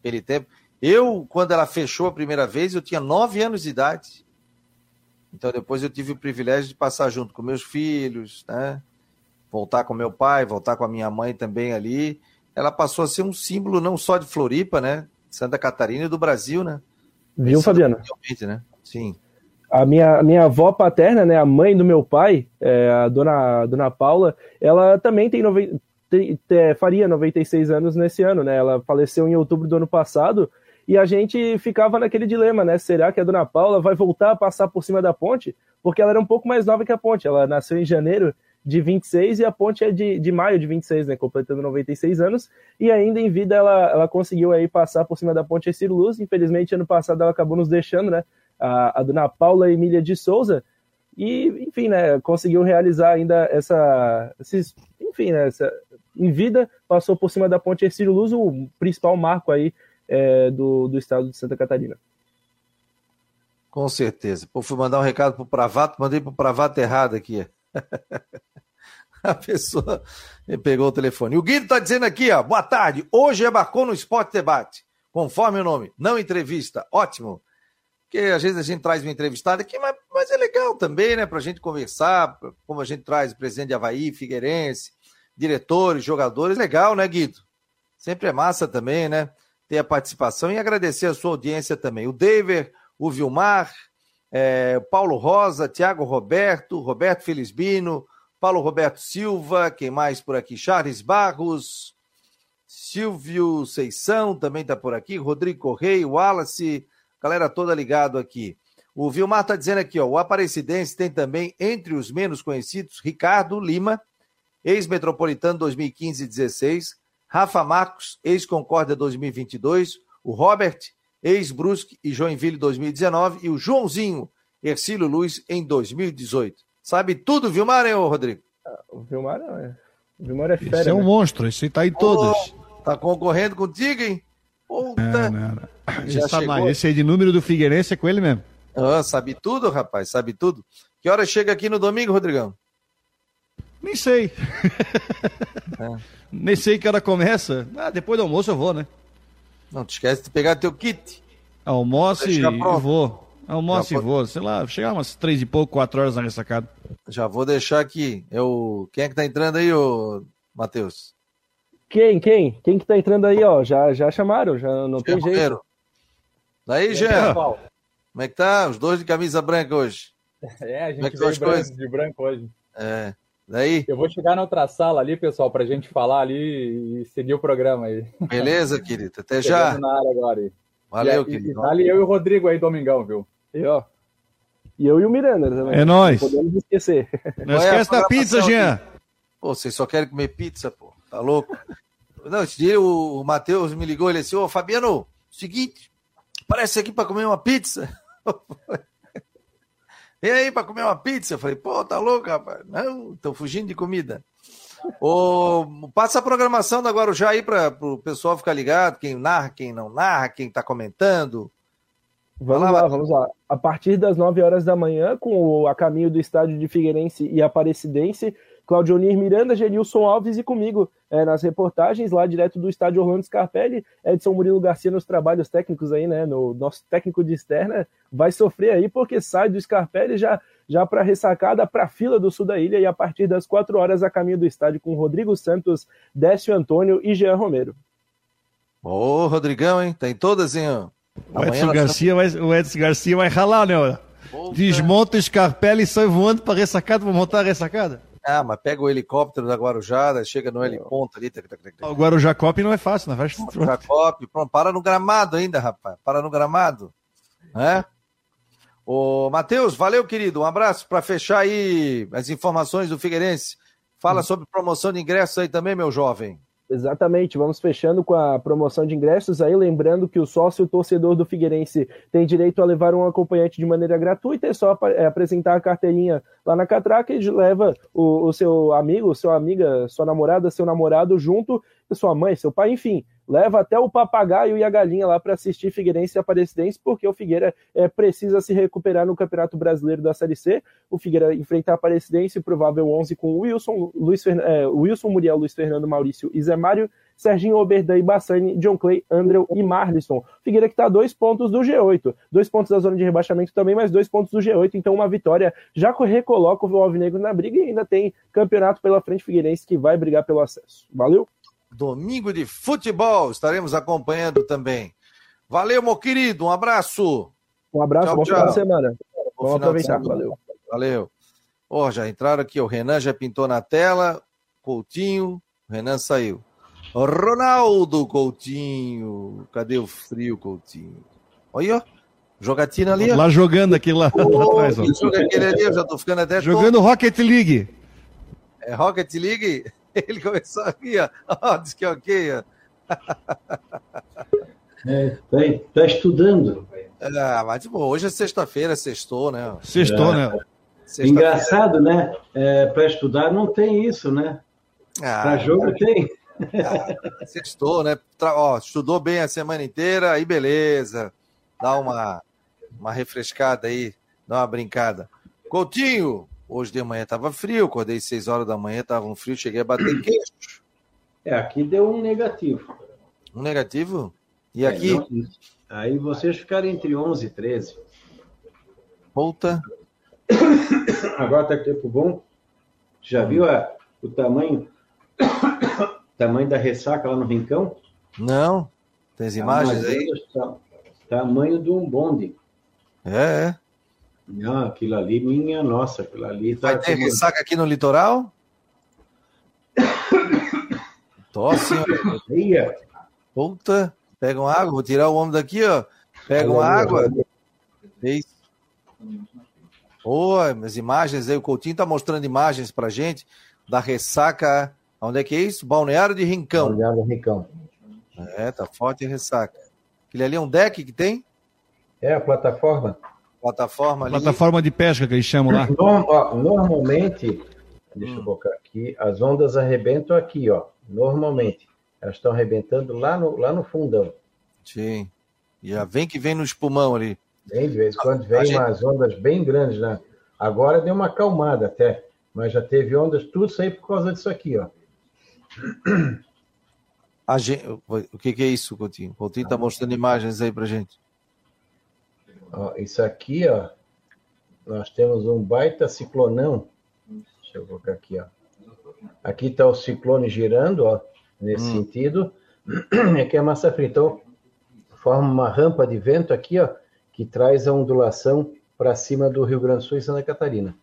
Aquele tempo. Eu, quando ela fechou a primeira vez, eu tinha nove anos de idade. Então depois eu tive o privilégio de passar junto com meus filhos, né? Voltar com meu pai, voltar com a minha mãe também ali. Ela passou a ser um símbolo não só de Floripa, né? Santa Catarina e do Brasil, né? Viu, Fabiano? Né? Sim. A minha, a minha avó paterna, né, a mãe do meu pai, é, a dona, a dona Paula, ela também tem, nove, tem, tem, faria 96 anos nesse ano, né? Ela faleceu em outubro do ano passado e a gente ficava naquele dilema, né? Será que a dona Paula vai voltar a passar por cima da ponte? Porque ela era um pouco mais nova que a ponte. Ela nasceu em janeiro de 26 e a ponte é de, de maio de 26, né? Completando 96 anos. E ainda em vida ela, ela conseguiu aí passar por cima da ponte Ciro Luz. Infelizmente, ano passado ela acabou nos deixando, né? a, a dona Paula Emília de Souza, e, enfim, né, conseguiu realizar ainda essa, esses, enfim, né, essa, em vida, passou por cima da ponte Ercílio Luz, o principal marco aí é, do, do estado de Santa Catarina. Com certeza. Pô, fui mandar um recado pro Pravato, mandei pro Pravato errado aqui. (laughs) A pessoa pegou o telefone. O Guido tá dizendo aqui, ó, boa tarde. Hoje embarcou no Esporte Debate. Conforme o nome, não entrevista. Ótimo porque às vezes a gente traz uma entrevistada aqui, mas, mas é legal também, né, para a gente conversar, como a gente traz o presidente de Havaí, Figueirense, diretores, jogadores, legal, né, Guido? Sempre é massa também, né, ter a participação e agradecer a sua audiência também. O David, o Vilmar, é, Paulo Rosa, Tiago Roberto, Roberto Felizbino, Paulo Roberto Silva, quem mais por aqui? Charles Barros, Silvio Seição também está por aqui, Rodrigo Correia, Wallace, galera toda ligado aqui. O Vilmar está dizendo aqui, ó, o Aparecidense tem também, entre os menos conhecidos, Ricardo Lima, ex-metropolitano 2015 e 16, Rafa Marcos, ex-Concórdia 2022, o Robert, ex-Brusque e Joinville 2019, e o Joãozinho, Ercílio Luz, em 2018. Sabe tudo, Vilmar, hein, Rodrigo? O Vilmar é. O Vilmar é fera. Esse é um né? monstro, esse tá em todas. Oh, tá concorrendo contigo, hein? Puta. Não, não, não. Já esse, chegou. esse aí de número do Figueirense é com ele mesmo. Ah, sabe tudo, rapaz, sabe tudo. Que hora chega aqui no domingo, Rodrigão? Nem sei. É. Nem sei que hora começa. Ah, depois do almoço eu vou, né? Não te esquece de pegar teu kit. Almoce e vou. Almoce e vou. Sei lá, chegar umas três e pouco, quatro horas na ressacada. Já vou deixar aqui. Eu... Quem é que tá entrando aí, ô Matheus? Quem, quem? Quem que tá entrando aí, ó? Já, já chamaram, já não tem jeito. Daí, Jean. Como é que tá? Os dois de camisa branca hoje. (laughs) É, a gente é veio branco, de branco hoje. É. Daí? Eu vou chegar na outra sala ali, pessoal, pra gente falar ali e seguir o programa aí. Beleza, querido. Até já. Na área agora aí. Valeu, e, querido. Ali eu e o Rodrigo aí, domingão, viu? E ó. E eu e o Miranda também. É nóis. Não podemos esquecer. Não esquece da pizza, Jean. Pô, vocês só querem comer pizza, pô. Tá louco? Não, esse dia o, Matheus me ligou, ele disse, ô Fabiano, seguinte, parece aqui pra comer uma pizza. (laughs) Vem aí para comer uma pizza. Eu falei, pô, tá louco, rapaz? Não, tô fugindo de comida. Ô, passa a programação da Guarujá aí para o pessoal ficar ligado, quem narra, quem não narra, quem está comentando. Vamos lá, lá, vamos lá. A partir das 9 horas da manhã, com o a caminho do estádio de Figueirense e Aparecidense, Claudionir Miranda, Genilson Alves e comigo é, nas reportagens lá direto do estádio Orlando Scarpelli, Edson Murilo Garcia nos trabalhos técnicos aí, né? No nosso técnico de externa vai sofrer aí porque sai do Scarpelli já já para ressacada para a fila do sul da ilha e a partir das 4 horas a caminho do estádio com Rodrigo Santos, Décio Antônio e Jean Romero. Ô, Rodrigão, hein? Tem todas, hein? O Edson, Garcia vai, o Edson Garcia vai ralar, né? Desmonta o Scarpelli e sai voando para ressacada, para montar a ressacada. Ah, mas pega o helicóptero da Guarujá, chega no heliponto ali. O Guarujá Cop não é fácil, não vai. Guarujá Cop, pronto, para no gramado ainda, rapaz. Para no gramado. Né? Ô, Matheus, valeu, querido. Um abraço para fechar aí as informações do Figueirense. Fala hum. sobre promoção de ingressos aí também, meu jovem. Exatamente, vamos fechando com a promoção de ingressos aí, lembrando que o sócio torcedor do Figueirense tem direito a levar um acompanhante de maneira gratuita, é só é, apresentar a carteirinha lá na catraca e leva o, o seu amigo, sua amiga, sua namorada, seu namorado junto, sua mãe, seu pai, enfim, leva até o papagaio e a galinha lá para assistir Figueirense e Aparecidense, porque o Figueira é, precisa se recuperar no Campeonato Brasileiro da Série C. O Figueira enfrenta a Aparecidense, provável 11 com Wilson, Luiz, é, Wilson Muriel, Luiz Fernando Maurício e Zé Mário, Serginho Oberdan Bassani, John Clay, Andrew e Marlisson. Figueira que está a dois pontos do G8. Dois pontos da zona de rebaixamento também, mas dois pontos do G8. Então, uma vitória já recoloca o Alvinegro na briga e ainda tem campeonato pela frente Figueirense que vai brigar pelo acesso. Valeu! Domingo de futebol. Estaremos acompanhando também. Valeu, meu querido. Um abraço. Um abraço, tchau, bom tchau. final de semana. Bom Vamos aproveitar. Valeu. Valeu. Oh, já entraram aqui. O Renan já pintou na tela. Coutinho. O Renan saiu. Ronaldo Coutinho. Cadê o frio, Coutinho? Olha, ó. Jogatina ali. Ó. Lá jogando aqui lá, oh, (laughs) lá atrás. Ó. Joga aquele ali, eu já tô ficando até. Jogando todo... Rocket League. É Rocket League? (laughs) Ele começou aqui, ó. ó diz que é ok, ó. É, tá, tá estudando. Ah, mas bom, hoje é sexta-feira, sextou, né? Sextou, é. né? Engraçado, né? É, Para estudar não tem isso, né? Ah, Para jogo tem. Ah, sextou, né? Ó, estudou bem a semana inteira, aí beleza. Dá uma, uma refrescada aí, dá uma brincada. Coutinho, Hoje de manhã estava frio, acordei 6 horas da manhã, estava um frio, cheguei a bater (clears throat) queixo. É, aqui deu um negativo. Um negativo? E é, aqui? Não, aí vocês ficaram entre 11 e 13. Volta. (coughs) Agora tá tempo bom. Já viu a, o tamanho (coughs) tamanho da ressaca lá no Rincão? Não. Tem as imagens aí? Tamanho de um bonde. É, é. Não, aquilo ali, minha nossa, aquilo ali. Tá Vai ter ressaca aqui no litoral? Tosse, ó. Ia. Puta, pega uma água, vou tirar o homem daqui, ó. Pega uma água. Isso. Boa, as imagens aí, o Coutinho tá mostrando imagens pra gente da ressaca. Onde é que é isso? Balneário de Rincão. Olhando o Ricão. É, tá forte a ressaca. Aquele ali é um deck que tem? É a plataforma? Plataforma ali. Plataforma de pesca que eles chamam lá. Normalmente, deixa eu colocar aqui, as ondas arrebentam aqui, ó. Normalmente. Elas estão arrebentando lá no, lá no fundão. Sim. E já vem que vem no espumão ali. Bem de vez em quando vem gente- umas ondas bem grandes, né? Agora deu uma acalmada até, mas já teve ondas, tudo isso aí por causa disso aqui, ó. A gente... O que, que é isso, Coutinho? O Coutinho tá mostrando imagens aí pra gente. Ó, Isso aqui, ó, nós temos um baita ciclonão. Deixa eu colocar aqui, ó. Aqui está o ciclone girando, ó, nesse Hum. sentido. (clears throat) Aqui é a massa fria. Então, forma uma rampa de vento aqui, ó, que traz a ondulação para cima do Rio Grande do Sul e Santa Catarina.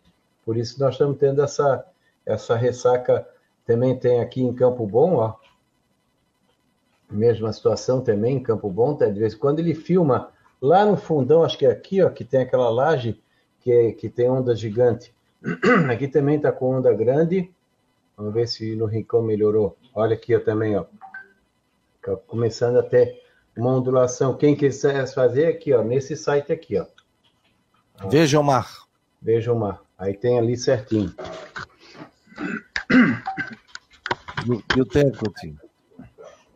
Por isso nós estamos tendo essa, essa ressaca. Também tem aqui em Campo Bom, ó. Mesma situação também em Campo Bom, tá? de vez em quando ele filma lá no fundão, acho que é aqui, ó, que tem aquela laje que, é- que tem onda gigante. (clears throat) Aqui também está com onda grande. Vamos ver se no Rincão melhorou. Olha aqui ó, também, ó. Tá Começando a ter uma ondulação. Quem quiser fazer aqui, ó, nesse site aqui, ó. Veja o mar. Veja o mar. Aí tem ali certinho. E o, tempo, Coutinho?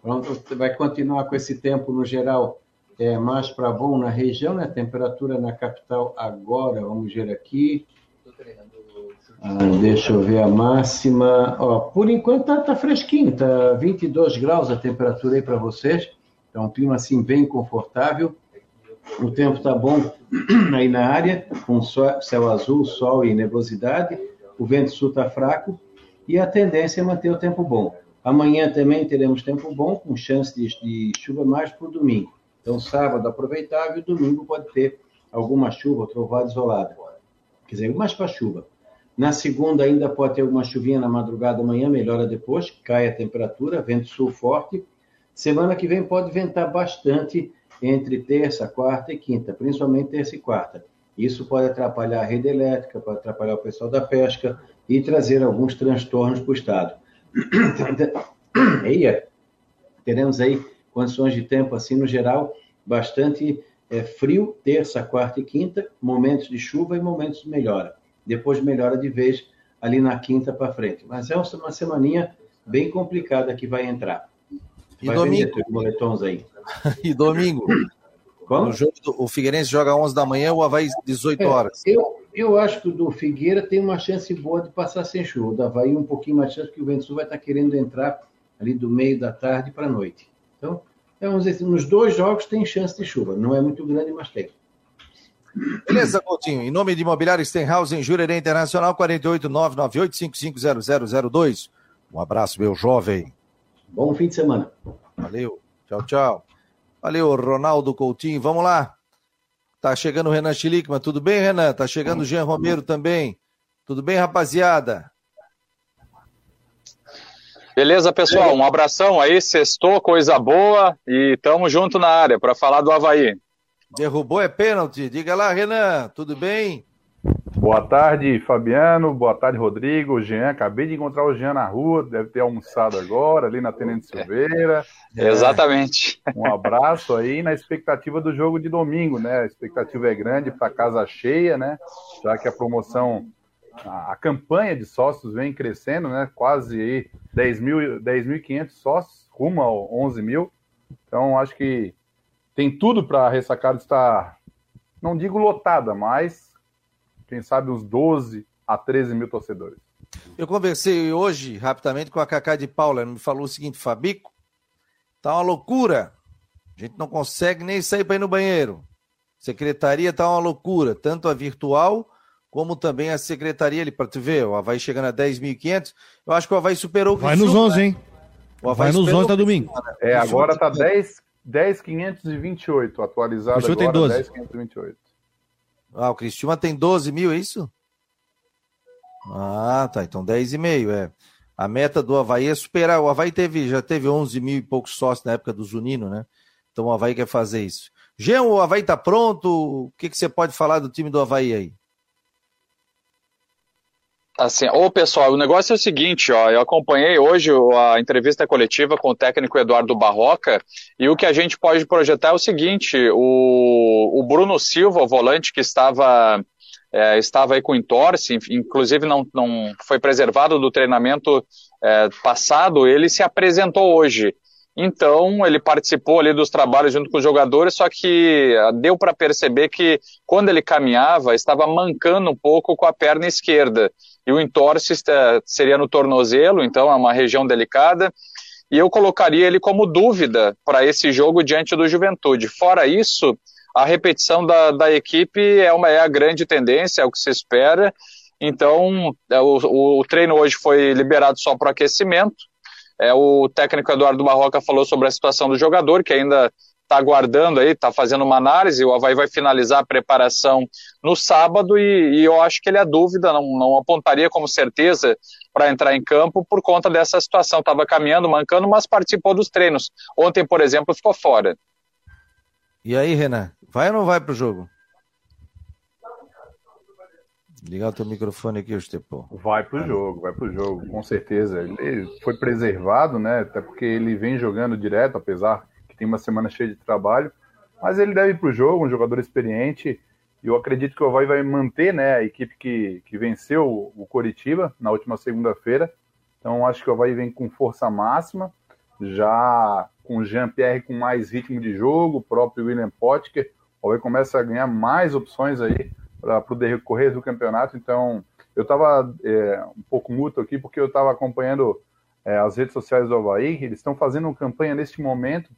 Pronto, vai continuar com esse tempo no geral é, mais para bom na região, né? Temperatura na capital agora, vamos ver aqui. Ah, deixa eu ver a máxima. Ó, por enquanto tá, tá fresquinho, tá 22 graus a temperatura aí para vocês. É um clima assim bem confortável. O tempo tá bom (clears throat) aí na área, com céu azul, sol e nebulosidade. O vento sul tá fraco e a tendência é manter o tempo bom. Amanhã também teremos tempo bom, com chance de, de chuva mais para o domingo. Então, sábado aproveitável, domingo pode ter alguma chuva, trovada isolada. Quer dizer, mais para chuva. Na segunda ainda pode ter alguma chuvinha na madrugada amanhã, melhora depois, cai a temperatura, vento sul forte. Semana que vem pode ventar bastante entre terça, quarta e quinta, principalmente terça e quarta. Isso pode atrapalhar a rede elétrica, pode atrapalhar o pessoal da pesca e trazer alguns transtornos para o estado. (coughs) Eia, teremos aí condições de tempo assim no geral bastante é, frio terça, quarta e quinta, momentos de chuva e momentos de melhora. Depois melhora de vez ali na quinta para frente. Mas é uma semaninha bem complicada que vai entrar. E vai domingo? moletons aí. (laughs) E domingo? Como? O, jogo do- o Figueirense joga 11 da manhã, o Havaí 18 horas. É, eu, eu acho que o do Figueira tem uma chance boa de passar sem chuva. O da Havaí um pouquinho mais chance, porque o Vento Sul vai estar querendo entrar ali do meio da tarde para a noite. Então, é, vamos dizer assim, nos dois jogos tem chance de chuva. Não é muito grande, mas tem. Beleza, Coutinho. Em nome de Imobiliário Stenhouse, em Jurerê Internacional, 48998550002. Um abraço, meu jovem. Bom fim de semana. Valeu. Tchau, tchau. Valeu, Ronaldo Coutinho. Vamos lá. Tá chegando o Renan Chilickman. Tudo bem, Renan? Tá chegando o Jean Romero também. Tudo bem, rapaziada? Beleza, pessoal? Um abração aí, sextou, coisa boa e tamo junto na área para falar do Havaí. Derrubou é pênalti. Diga lá, Renan. Tudo bem? Boa tarde, Fabiano. Boa tarde, Rodrigo. Jean, acabei de encontrar o Jean na rua, deve ter almoçado agora, ali na Tenente Silveira. Exatamente. Um abraço aí na expectativa do jogo de domingo, né? A expectativa é grande para casa cheia, né? Já que a promoção, a, campanha de sócios vem crescendo, né? Quase aí 10 mil, 10.500 sócios, rumo ao 11 mil. Então, acho que tem tudo para a ressacada estar, não digo lotada, mas quem sabe uns 12 a 13 mil torcedores. Eu conversei hoje, rapidamente, com a Cacá de Paula. Ela me falou o seguinte, Fabico, tá uma loucura. A gente não consegue nem sair para ir no banheiro. Secretaria tá uma loucura, tanto a virtual como também a secretaria ali, para tu ver, o Havaí chegando a 10.500. Eu acho que o Havaí superou o Vai nos Criciúma, 11, né? hein? O Havaí Vai nos superou 11 tá o domingo. Né? É, agora tá tem 10, 10,528, atualizado tem agora, 12. 10,528. Ah, o Cristiúma tem 12 mil, é isso? Ah, tá. Então 10,5, é. A meta do Havaí é superar. O Havaí teve, já teve 11 mil e poucos sócios na época do Zunino, né? Então o Havaí quer fazer isso. Jean, o Havaí tá pronto? O que, que você pode falar do time do Havaí aí? Assim, ô pessoal, o negócio é o seguinte, ó, eu acompanhei hoje a entrevista coletiva com o técnico Eduardo Barroca e o que a gente pode projetar é o seguinte, o, o Bruno Silva, o volante que estava é, estava aí com entorse, inclusive não, não foi preservado do treinamento é, passado, ele se apresentou hoje. Então, ele participou ali dos trabalhos junto com os jogadores, só que ah, deu para perceber que quando ele caminhava, estava mancando um pouco com a perna esquerda. E o entorse é, seria no tornozelo, então é uma região delicada. E eu colocaria ele como dúvida para esse jogo diante do Juventude. Fora isso, a repetição da, da equipe é, uma, é a grande tendência, é o que se espera. Então, é, o, o treino hoje foi liberado só para aquecimento. É, o técnico Eduardo Barroca falou sobre a situação do jogador, que ainda está aguardando aí, está fazendo uma análise. O Havaí vai finalizar a preparação no sábado e, e eu acho que ele é dúvida, não, não apontaria como certeza para entrar em campo por conta dessa situação. Estava caminhando, mancando, mas participou dos treinos. Ontem, por exemplo, ficou fora. E aí, Renan, vai ou não vai pro jogo? Ligar o teu microfone aqui, Estepô. Vai pro jogo, vai pro jogo, com certeza. Ele foi preservado, né? Até porque ele vem jogando direto, apesar tem uma semana cheia de trabalho. Mas ele deve ir pro jogo, um jogador experiente. E eu acredito que o Havaí vai manter né, a equipe que, que venceu o Coritiba na última segunda-feira. Então acho que o Havaí vem com força máxima, já com o Jean-Pierre com mais ritmo de jogo, o próprio William Potker. O Havaí começa a ganhar mais opções aí para o decorrer do campeonato. Então eu estava é, um pouco mútuo aqui porque eu estava acompanhando é, as redes sociais do Havaí. Eles estão fazendo uma campanha neste momento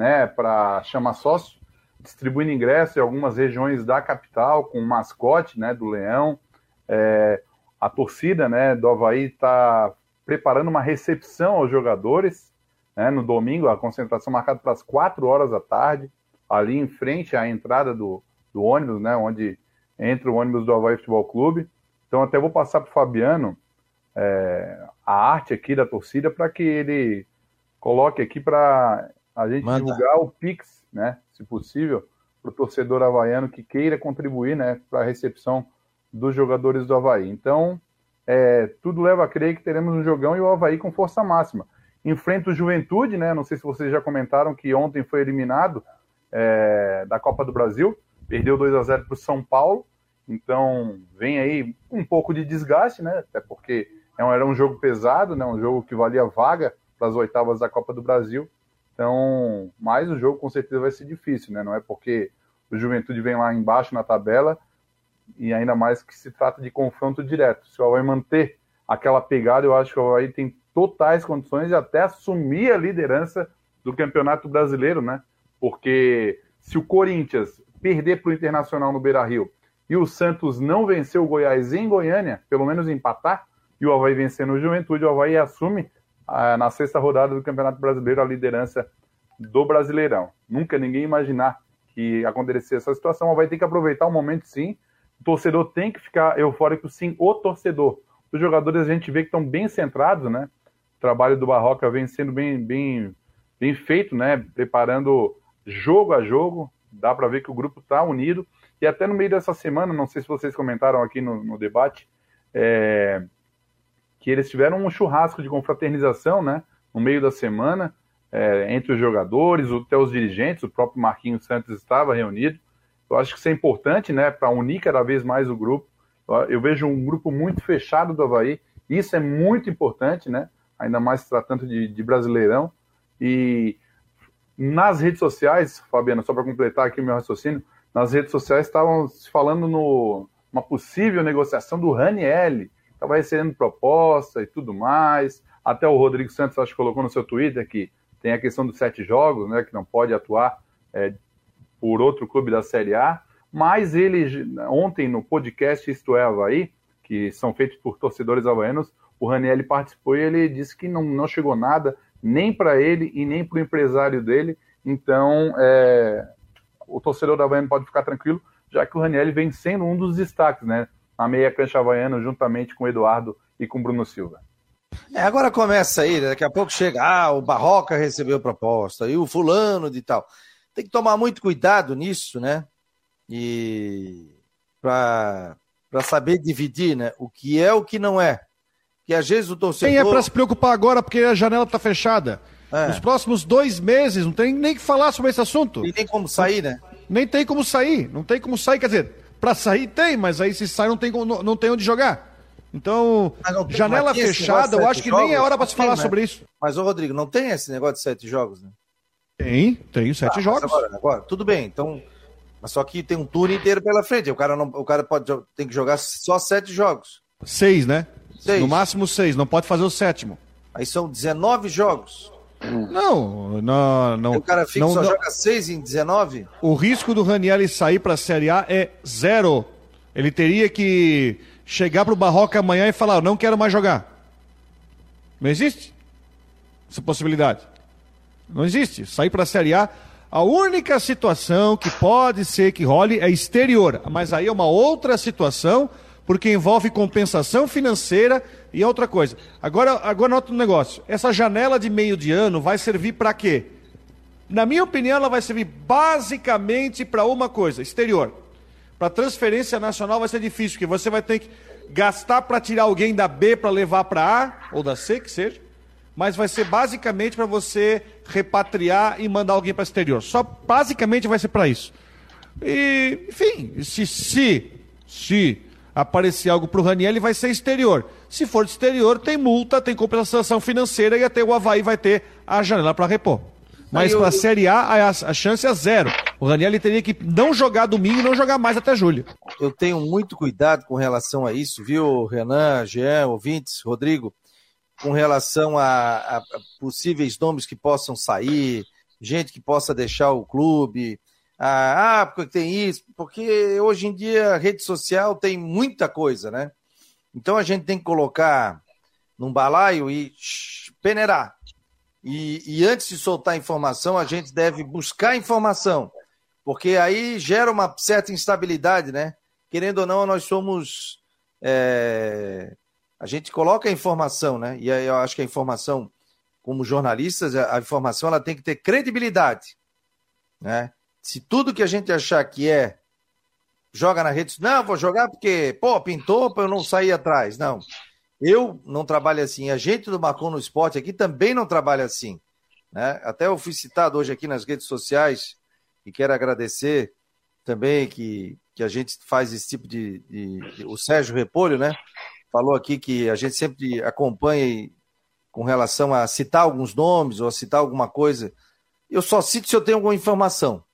né, para chamar sócio distribuindo ingressos em algumas regiões da capital, com o mascote né, do Leão. É, a torcida né, do Havaí está preparando uma recepção aos jogadores né, no domingo, a concentração marcada para as 4 horas da tarde, ali em frente à entrada do, do ônibus, né, onde entra o ônibus do Havaí Futebol Clube. Então, até vou passar para o Fabiano é, a arte aqui da torcida para que ele coloque aqui para a gente Manda. divulgar o Pix, né? Se possível, para o torcedor havaiano que queira contribuir, né? Para a recepção dos jogadores do Havaí. Então, é, tudo leva a crer que teremos um jogão e o Havaí com força máxima. Enfrenta o Juventude, né? Não sei se vocês já comentaram que ontem foi eliminado é, da Copa do Brasil, perdeu 2 a 0 para o São Paulo. Então, vem aí um pouco de desgaste, né? Até porque é era um jogo pesado, né? Um jogo que valia vaga para as oitavas da Copa do Brasil. Então, mais o jogo com certeza vai ser difícil, né? Não é porque o Juventude vem lá embaixo na tabela e ainda mais que se trata de confronto direto. Se o Havaí manter aquela pegada, eu acho que o Havaí tem totais condições de até assumir a liderança do Campeonato Brasileiro, né? Porque se o Corinthians perder para o Internacional no Beira-Rio e o Santos não vencer o Goiás em Goiânia, pelo menos empatar, e o Havaí vencer no Juventude, o Havaí assume na sexta rodada do Campeonato Brasileiro a liderança do Brasileirão. Nunca ninguém imaginar que acontecesse essa situação, vai ter que aproveitar o momento sim. O torcedor tem que ficar eufórico sim, o torcedor. Os jogadores a gente vê que estão bem centrados, né? O trabalho do Barroca vem sendo bem, bem, bem feito, né? Preparando jogo a jogo. Dá para ver que o grupo está unido. E até no meio dessa semana, não sei se vocês comentaram aqui no, no debate, é, que eles tiveram um churrasco de confraternização, né, no meio da semana, é, entre os jogadores, até os dirigentes, o próprio Marquinhos Santos estava reunido. Eu acho que isso é importante, né, para unir cada vez mais o grupo. Eu vejo um grupo muito fechado do Havaí, isso é muito importante, né, ainda mais tratando de, de brasileirão. E nas redes sociais, Fabiano, só para completar aqui o meu raciocínio, nas redes sociais estavam se falando numa possível negociação do Ranielli, estava recebendo proposta e tudo mais. Até o Rodrigo Santos, acho que colocou no seu Twitter que tem a questão dos sete jogos, né, que não pode atuar é, por outro clube da Série A. Mas ele, ontem no podcast Isto é Havaí, que são feitos por torcedores havaianos, o Raniel participou e ele disse que não, não chegou nada, nem para ele e nem para o empresário dele. Então, é, o torcedor da Havaiano pode ficar tranquilo, já que o Raniel vem sendo um dos destaques, né? Na meia cancha havaiana, juntamente com o Eduardo e com o Bruno Silva. É, agora começa aí, daqui a pouco chega, ah, o Barroca recebeu proposta, e o fulano de tal. Tem que tomar muito cuidado nisso, né? E para saber dividir, né? O que é o que não é. Que às vezes o torcedor. Quem é para se preocupar agora porque a janela está fechada? É. Nos próximos dois meses, não tem nem que falar sobre esse assunto. E nem como sair, né? Nem tem como sair. Não tem como sair, quer dizer, para sair tem, mas aí se sai não tem, não, não tem onde jogar. Então, tem, janela fechada, eu acho que jogos, nem é hora para se falar né? sobre isso. Mas, ô Rodrigo, não tem esse negócio de sete jogos, né? Tem, tem sete ah, jogos. Agora, agora, tudo bem, então. Mas só que tem um turno inteiro pela frente. O cara, não, o cara pode, tem que jogar só sete jogos. Seis, né? Seis. No máximo seis, não pode fazer o sétimo. Aí são 19 jogos. Não, não, não. O cara fica, não, só não. joga 6 em 19? O risco do Raniel sair para a Série A é zero. Ele teria que chegar para o Barroca amanhã e falar: não quero mais jogar. Não existe essa possibilidade. Não existe. Sair para a Série A. A única situação que pode ser que role é exterior, mas aí é uma outra situação, porque envolve compensação financeira e outra coisa. Agora, agora nota um negócio. Essa janela de meio de ano vai servir para quê? Na minha opinião, ela vai servir basicamente para uma coisa: exterior. Para transferência nacional vai ser difícil, porque você vai ter que gastar para tirar alguém da B para levar para A, ou da C, que seja. Mas vai ser basicamente para você repatriar e mandar alguém para o exterior. Só basicamente vai ser para isso. E, enfim, se, se, se aparecer algo para o Raniel, ele vai ser exterior. Se for de exterior, tem multa, tem compensação financeira e até o Havaí vai ter a janela para repor. Mas para a Série A, a, a, chance é zero. O Raniel teria que não jogar domingo e não jogar mais até julho. Eu tenho muito cuidado com relação a isso, viu, Renan, Jean, ouvintes, Rodrigo, com relação a, a possíveis nomes que possam sair, gente que possa deixar o clube. Ah, ah, porque tem isso, porque hoje em dia a rede social tem muita coisa, né? Então a gente tem que colocar num balaio e peneirar. E, e antes de soltar informação, a gente deve buscar informação, porque aí gera uma certa instabilidade, né? Querendo ou não, nós somos. É... A gente coloca a informação, né? E aí eu acho que a informação, como jornalistas, a informação ela tem que ter credibilidade, né? Se tudo que a gente achar que é joga na rede, não, vou jogar porque, pô, pintou para eu não sair atrás. Não. Eu não trabalho assim. A gente do Marcon no Esporte aqui também não trabalha assim. Né? Até eu fui citado hoje aqui nas redes sociais e quero agradecer também que, que a gente faz esse tipo de, de, de O Sérgio Repolho, né? Falou aqui que a gente sempre acompanha com relação a citar alguns nomes ou a citar alguma coisa. Eu só cito se eu tenho alguma informação.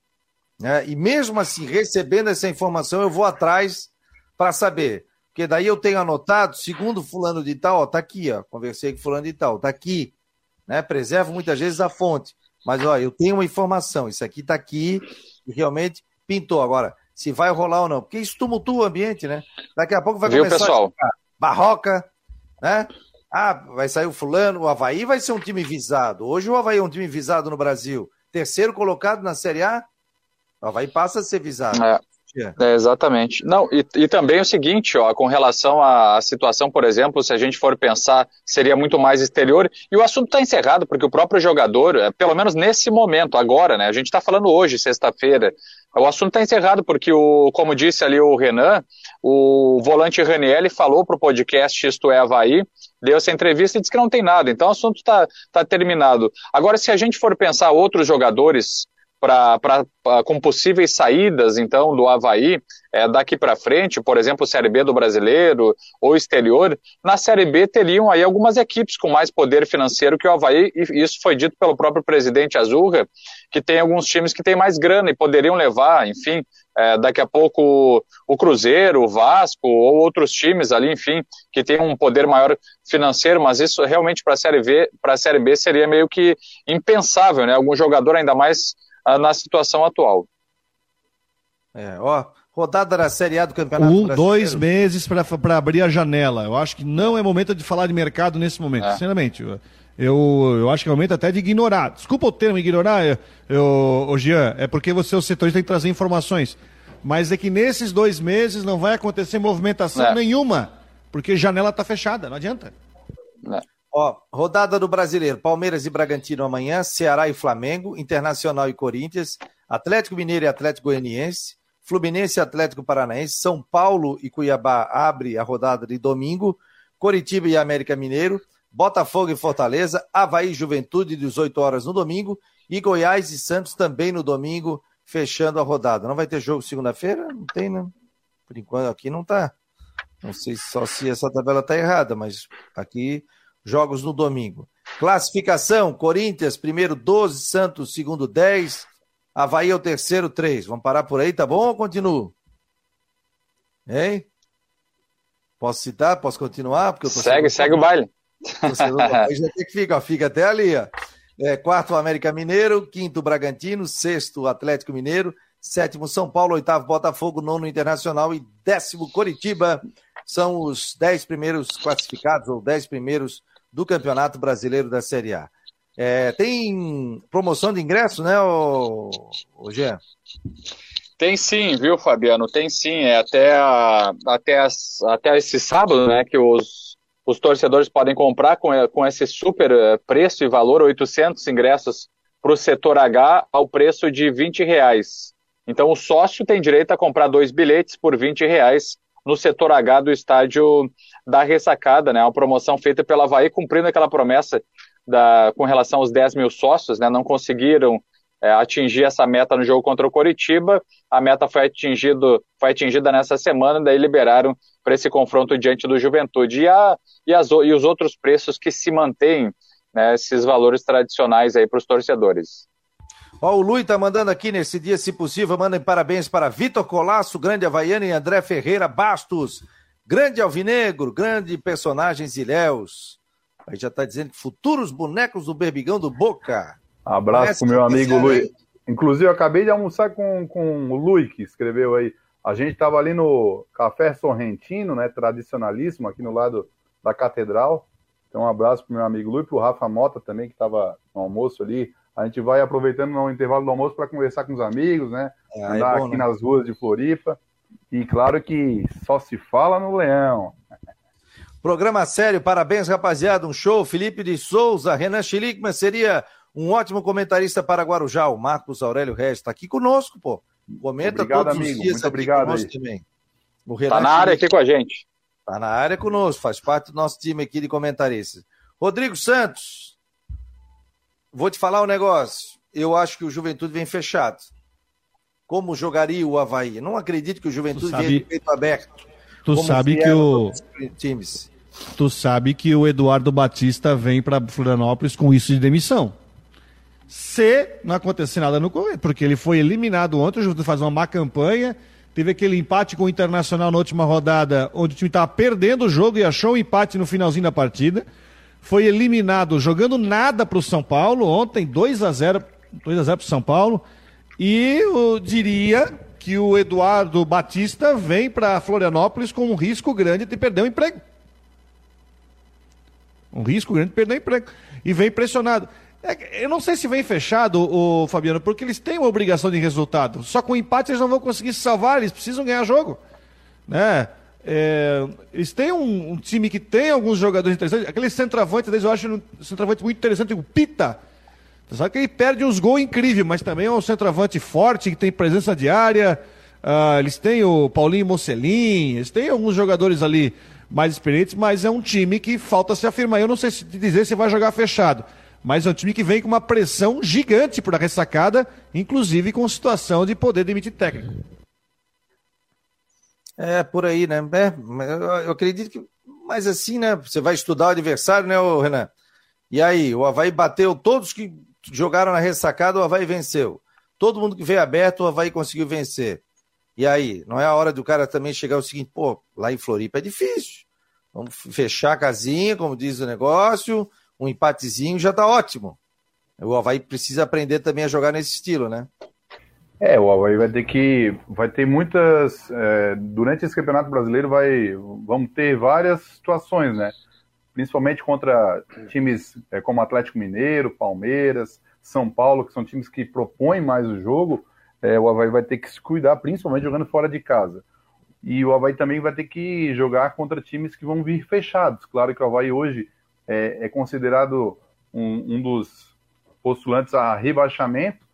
Né? E mesmo assim, recebendo essa informação, eu vou atrás para saber. Porque daí eu tenho anotado, segundo fulano de tal, ó, tá aqui, ó, conversei com fulano de tal, tá aqui. Né? Preservo muitas vezes a fonte. Mas, ó, eu tenho uma informação, isso aqui tá aqui e realmente pintou. Agora, se vai rolar ou não, porque isso tumultua o ambiente, né? Daqui a pouco vai Viu, começar pessoal? a barroca, né? Ah, vai sair o fulano, o Havaí vai ser um time visado. Hoje o Havaí é um time visado no Brasil. Terceiro colocado na Série A, Havaí passa a ser visado. É. É, exatamente. Não, e, e também o seguinte, ó, com relação à situação, por exemplo, se a gente for pensar, seria muito mais exterior, e o assunto está encerrado, porque o próprio jogador, é, pelo menos nesse momento, agora, né, a gente está falando hoje, sexta-feira, o assunto está encerrado, porque, o, como disse ali o Renan, o volante Ranielli falou para o podcast Isto é Havaí, deu essa entrevista e disse que não tem nada, então o assunto está tá terminado. Agora, se a gente for pensar outros jogadores pra, com possíveis saídas, então, do Havaí é, daqui para frente, por exemplo, Série B do Brasileiro ou exterior, na Série B teriam aí algumas equipes com mais poder financeiro que o Havaí, e isso foi dito pelo próprio presidente Azurra, que tem alguns times que têm mais grana e poderiam levar, enfim, é, daqui a pouco o Cruzeiro, o Vasco ou outros times ali, enfim, que tem um poder maior financeiro, mas isso realmente para a Série B, para Série B seria meio que impensável, né? Algum jogador ainda mais na situação atual. É, ó, rodada da Série A do Campeonato um, Dois meses para abrir a janela. Eu acho que não é momento de falar de mercado nesse momento, é. sinceramente. Eu, eu, eu, acho que é momento até de ignorar. Desculpa o termo ignorar, eu, eu, Jean, é porque você, o setor, tem que trazer informações. Mas é que nesses dois meses não vai acontecer movimentação é. nenhuma, porque janela está fechada, não adianta. É. Ó, rodada do Brasileiro: Palmeiras e Bragantino amanhã, Ceará e Flamengo, Internacional e Corinthians, Atlético Mineiro e Atlético Goianiense, Fluminense e Atlético Paranaense, São Paulo e Cuiabá abre a rodada de domingo, Coritiba e América Mineiro, Botafogo e Fortaleza, Havaí Juventude, 18 horas no domingo, e Goiás e Santos também no domingo, fechando a rodada. Não vai ter jogo segunda-feira? Não tem, né? Por enquanto aqui não tá. Não sei só se essa tabela tá errada, mas aqui jogos no domingo. Classificação: Corinthians, primeiro 12, Santos, segundo 10, Havaí é o terceiro, 3. Vamos parar por aí, tá bom ou continuo? Hein? Posso citar? Posso continuar? Porque segue, segue o baile. já tem que ficar, fica até ali, ó. É, quarto, América Mineiro. Quinto, Bragantino. Sexto, Atlético Mineiro. Sétimo, São Paulo. Oitavo, Botafogo. Nono, Internacional. E décimo, Coritiba. São os dez primeiros classificados, ou dez primeiros do Campeonato Brasileiro da Série A. É, tem promoção de ingresso, né, o, Jean? Tem sim, viu, Fabiano? Tem sim. É até, a, até, as, até esse sábado, né, que os, os torcedores podem comprar com, com esse super eh, preço e valor, 800 ingressos para o setor H ao preço de 20 reais. Então o sócio tem direito a comprar dois bilhetes por 20 reais no setor H do estádio da Ressacada, né? Uma promoção feita pela Havaí, cumprindo aquela promessa da, com relação aos 10 mil sócios, né? Não conseguiram é, atingir essa meta no jogo contra o Coritiba. A meta foi, atingido, foi atingida nessa semana, daí liberaram para esse confronto diante do Juventude. E, a, e, as, e os outros preços que se mantêm, né, esses valores tradicionais aí para os torcedores. Ó, o Lui tá mandando aqui nesse dia, se possível, mandem parabéns para Vitor Colasso, grande Havaiano e André Ferreira Bastos, grande Alvinegro, grande personagens Ilhéus. Aí já tá dizendo que futuros bonecos do Berbigão do Boca. Abraço pro meu amigo Luiz. Inclusive, eu acabei de almoçar com, com o Luiz, que escreveu aí. A gente estava ali no Café Sorrentino, né, tradicionalíssimo, aqui no lado da Catedral. Então, um abraço pro meu amigo Luiz, pro Rafa Mota também, que estava no almoço ali. A gente vai aproveitando no intervalo do almoço para conversar com os amigos, né? É, andar é bom, aqui né? nas ruas de Floripa. E claro que só se fala no Leão. Programa sério, parabéns, rapaziada. Um show. Felipe de Souza, Renan Schlickman seria um ótimo comentarista para Guarujá, o Marcos Aurélio Regis, está aqui conosco, pô. Comenta obrigado, todos amigo. os dias Muito obrigado aí. também. Está na área aqui com a gente. Está na área conosco, faz parte do nosso time aqui de comentaristas. Rodrigo Santos, vou te falar um negócio. Eu acho que o Juventude vem fechado. Como jogaria o Havaí? Não acredito que o Juventude sabe... venha de peito aberto. Tu sabe que o times. Tu sabe que o Eduardo Batista vem para Florianópolis com isso de demissão se não acontecer nada no Corinthians, porque ele foi eliminado ontem, o Juventude faz uma má campanha, teve aquele empate com o Internacional na última rodada, onde o time estava perdendo o jogo e achou o um empate no finalzinho da partida, foi eliminado jogando nada para o São Paulo, ontem 2 a 0 2 a 0 para o São Paulo, e eu diria que o Eduardo Batista vem para Florianópolis com um risco grande de perder o emprego. Um risco grande de perder o emprego. E vem pressionado. É, eu não sei se vem fechado, o Fabiano, porque eles têm uma obrigação de resultado. Só com empate eles não vão conseguir se salvar, eles precisam ganhar jogo. Né? É, eles têm um, um, time que tem alguns jogadores interessantes. Aquele centroavante eu acho um centroavante muito interessante, o Pita. Sabe que ele perde uns gols incríveis, mas também é um centroavante forte, que tem presença diária. Uh, eles têm o Paulinho Mocelin, eles têm alguns jogadores ali mais experientes, mas é um time que falta se afirmar. Eu não sei se dizer se vai jogar fechado mas é um time que vem com uma pressão gigante por a ressacada, inclusive com situação de poder demitir técnico. É, por aí, né? É, eu acredito que. Mas assim, né? Você vai estudar o adversário, né, Renan? E aí, o Havaí bateu todos que jogaram na ressacada, o Havaí venceu. Todo mundo que veio aberto, o Havaí conseguiu vencer. E aí, não é a hora do cara também chegar o seguinte, pô, lá em Floripa é difícil. Vamos fechar a casinha, como diz o negócio, um empatezinho já está ótimo. O Havaí precisa aprender também a jogar nesse estilo, né? É, o Havaí vai ter que. Vai ter muitas. É, durante esse campeonato brasileiro, vai, vamos ter várias situações, né? Principalmente contra times é, como Atlético Mineiro, Palmeiras, São Paulo, que são times que propõem mais o jogo. É, o Havaí vai ter que se cuidar, principalmente jogando fora de casa. E o Havaí também vai ter que jogar contra times que vão vir fechados. Claro que o Havaí hoje é, é considerado um, um, dos postulantes a rebaixamento,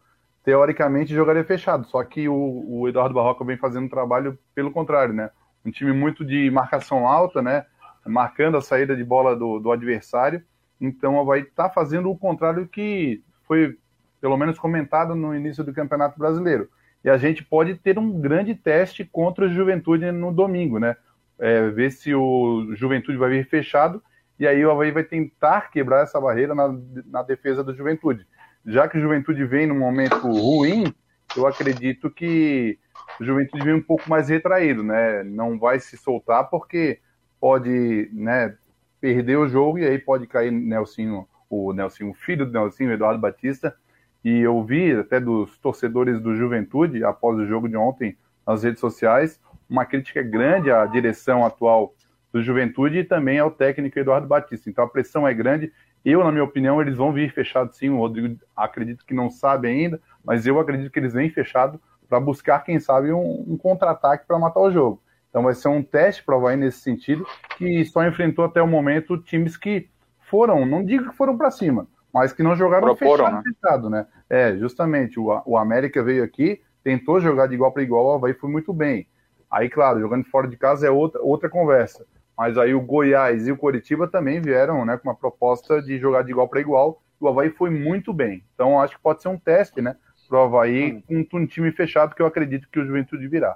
teoricamente jogaria fechado. Só que o, o Eduardo Barroca vem fazendo um trabalho pelo contrário, né? Um time muito de marcação alta, né? Marcando a saída de bola do, do adversário. Então, o Havaí está fazendo o contrário que foi, pelo menos, comentado no início do Campeonato Brasileiro. E a gente pode ter um grande teste contra o Juventude no domingo, né? É, ver se o Juventude vai vir fechado e aí o Havaí vai tentar quebrar essa barreira na, na defesa do Juventude. Já que o Juventude vem num momento ruim, eu acredito que o Juventude vem um pouco mais retraído, né? Não vai se soltar porque pode, né, perder o jogo e aí pode cair Nelsinho, o Nelsinho, o filho do Nelsinho, Eduardo Batista. E eu vi até dos torcedores do Juventude após o jogo de ontem nas redes sociais uma crítica grande à direção atual do Juventude e também ao técnico Eduardo Batista. Então a pressão é grande. Eu, na minha opinião, eles vão vir fechados sim. O Rodrigo acredito que não sabe ainda, mas eu acredito que eles vêm fechado para buscar, quem sabe, um, um contra-ataque para matar o jogo. Então vai ser um teste para o Havaí nesse sentido, que só enfrentou até o momento times que foram, não digo que foram para cima, mas que não jogaram Proporam, fechado, né? fechado, né? É, justamente, o, o América veio aqui, tentou jogar de igual para igual, o Havaí foi muito bem. Aí, claro, jogando fora de casa é outra, outra conversa. Mas aí o Goiás e o Coritiba também vieram né, com uma proposta de jogar de igual para igual. O Havaí foi muito bem. Então acho que pode ser um teste, né? Para o Havaí com um time fechado que eu acredito que o Juventude virá.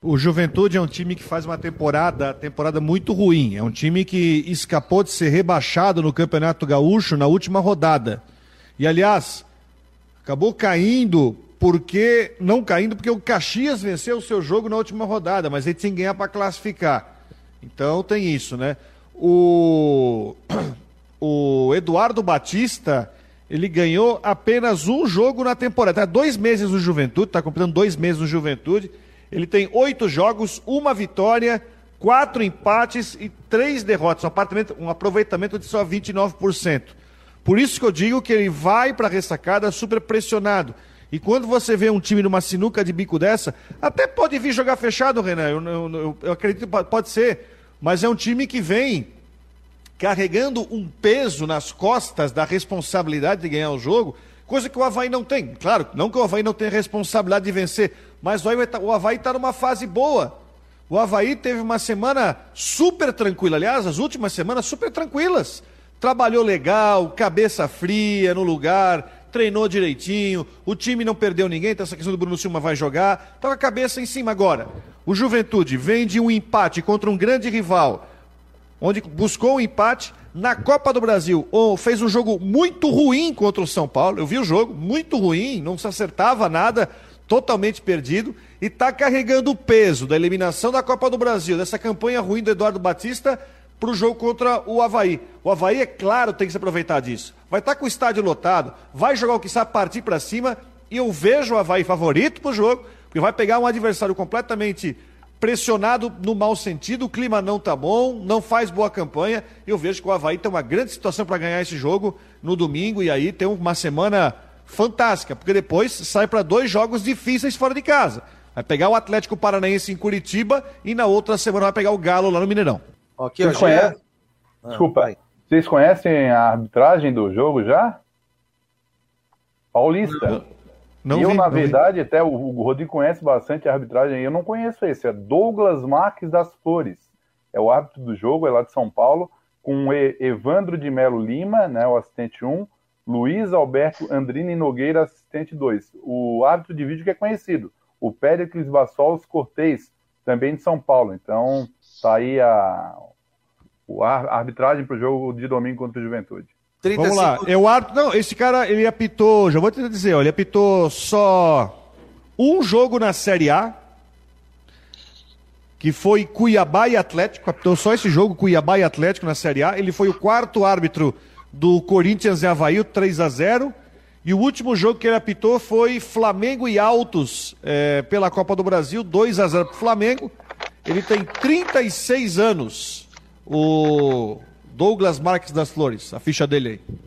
O Juventude é um time que faz uma temporada, temporada muito ruim. É um time que escapou de ser rebaixado no Campeonato Gaúcho na última rodada. E aliás, acabou caindo porque não caindo porque o Caxias venceu o seu jogo na última rodada, mas ele tinha que ganhar para classificar. Então tem isso, né? O, (clears throat) o Eduardo Batista, ele ganhou apenas um jogo na temporada. Tá dois meses no Juventude, está completando dois meses no Juventude. Ele tem oito jogos, uma vitória, quatro empates e três derrotas. Um, aproveitamento de só 29%. Por isso que eu digo que ele vai para a ressacada super pressionado. E quando você vê um time numa sinuca de bico dessa, até pode vir jogar fechado, Renan. Eu, eu, eu, acredito pode ser mas é um time que vem carregando um peso nas costas da responsabilidade de ganhar o jogo, coisa que o Havaí não tem. Claro, não que o Havaí não tenha responsabilidade de vencer, mas o Havaí está numa fase boa. O Havaí teve uma semana super tranquila, aliás, as últimas semanas super tranquilas. Trabalhou legal, cabeça fria no lugar, treinou direitinho, o time não perdeu ninguém, então essa questão do Bruno Silva vai jogar, tá com a cabeça em cima agora. O Juventude vem de um empate contra um grande rival, onde buscou um empate na Copa do Brasil, ou fez um jogo muito ruim contra o São Paulo. Eu vi o jogo, muito ruim, não se acertava nada, totalmente perdido, e está carregando o peso da eliminação da Copa do Brasil, dessa campanha ruim do Eduardo Batista, para o jogo contra o Havaí. O Havaí, é claro, tem que se aproveitar disso. Vai estar tá com o estádio lotado, vai jogar o que sabe partir para cima, e eu vejo o Havaí favorito para o jogo, porque vai pegar um adversário completamente pressionado no mau sentido, o clima não tá bom, não faz boa campanha. Eu vejo que o Havaí tem uma grande situação para ganhar esse jogo no domingo e aí tem uma semana fantástica, porque depois sai para dois jogos difíceis fora de casa. Vai pegar o Atlético Paranaense em Curitiba e na outra semana vai pegar o Galo lá no Mineirão. Aqui, Vocês conhecem... Ah, Desculpa, vai. vocês conhecem a arbitragem do jogo já? Paulista. Não. Não eu, vi, na verdade, vi. até o, o Rodrigo conhece bastante a arbitragem, eu não conheço esse, é Douglas Marques das Flores. É o árbitro do jogo, é lá de São Paulo, com Evandro de Melo Lima, né, o assistente 1, Luiz Alberto Andrini Nogueira, assistente 2. O árbitro de vídeo que é conhecido, o Péricles Bassols Cortez, também de São Paulo. Então, aí a, a arbitragem para o jogo de domingo contra o Juventude. 35... Vamos lá. Eu, não, esse cara, ele apitou, já vou te dizer, ó, ele apitou só um jogo na Série A, que foi Cuiabá e Atlético, apitou só esse jogo, Cuiabá e Atlético na Série A. Ele foi o quarto árbitro do Corinthians e Havaí, 3 a 0 E o último jogo que ele apitou foi Flamengo e Altos é, pela Copa do Brasil, 2 a 0 para o Flamengo. Ele tem 36 anos. O Douglas Marques das Flores, a ficha dele aí.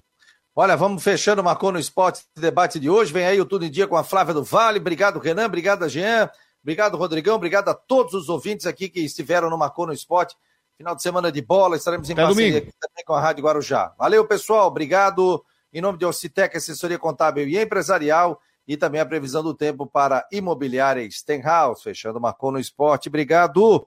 Olha, vamos fechando o Marcou no Esporte debate de hoje. Vem aí o Tudo em Dia com a Flávia do Vale. Obrigado, Renan. Obrigado, Jean. Obrigado, Rodrigão. Obrigado a todos os ouvintes aqui que estiveram no Marcou no Esporte Final de semana de bola, estaremos em Até parceria também com a Rádio Guarujá. Valeu, pessoal. Obrigado. Em nome de Ocitec, assessoria contábil e empresarial. E também a previsão do tempo para imobiliária Stenhouse. Fechando, marcou no esporte. Obrigado.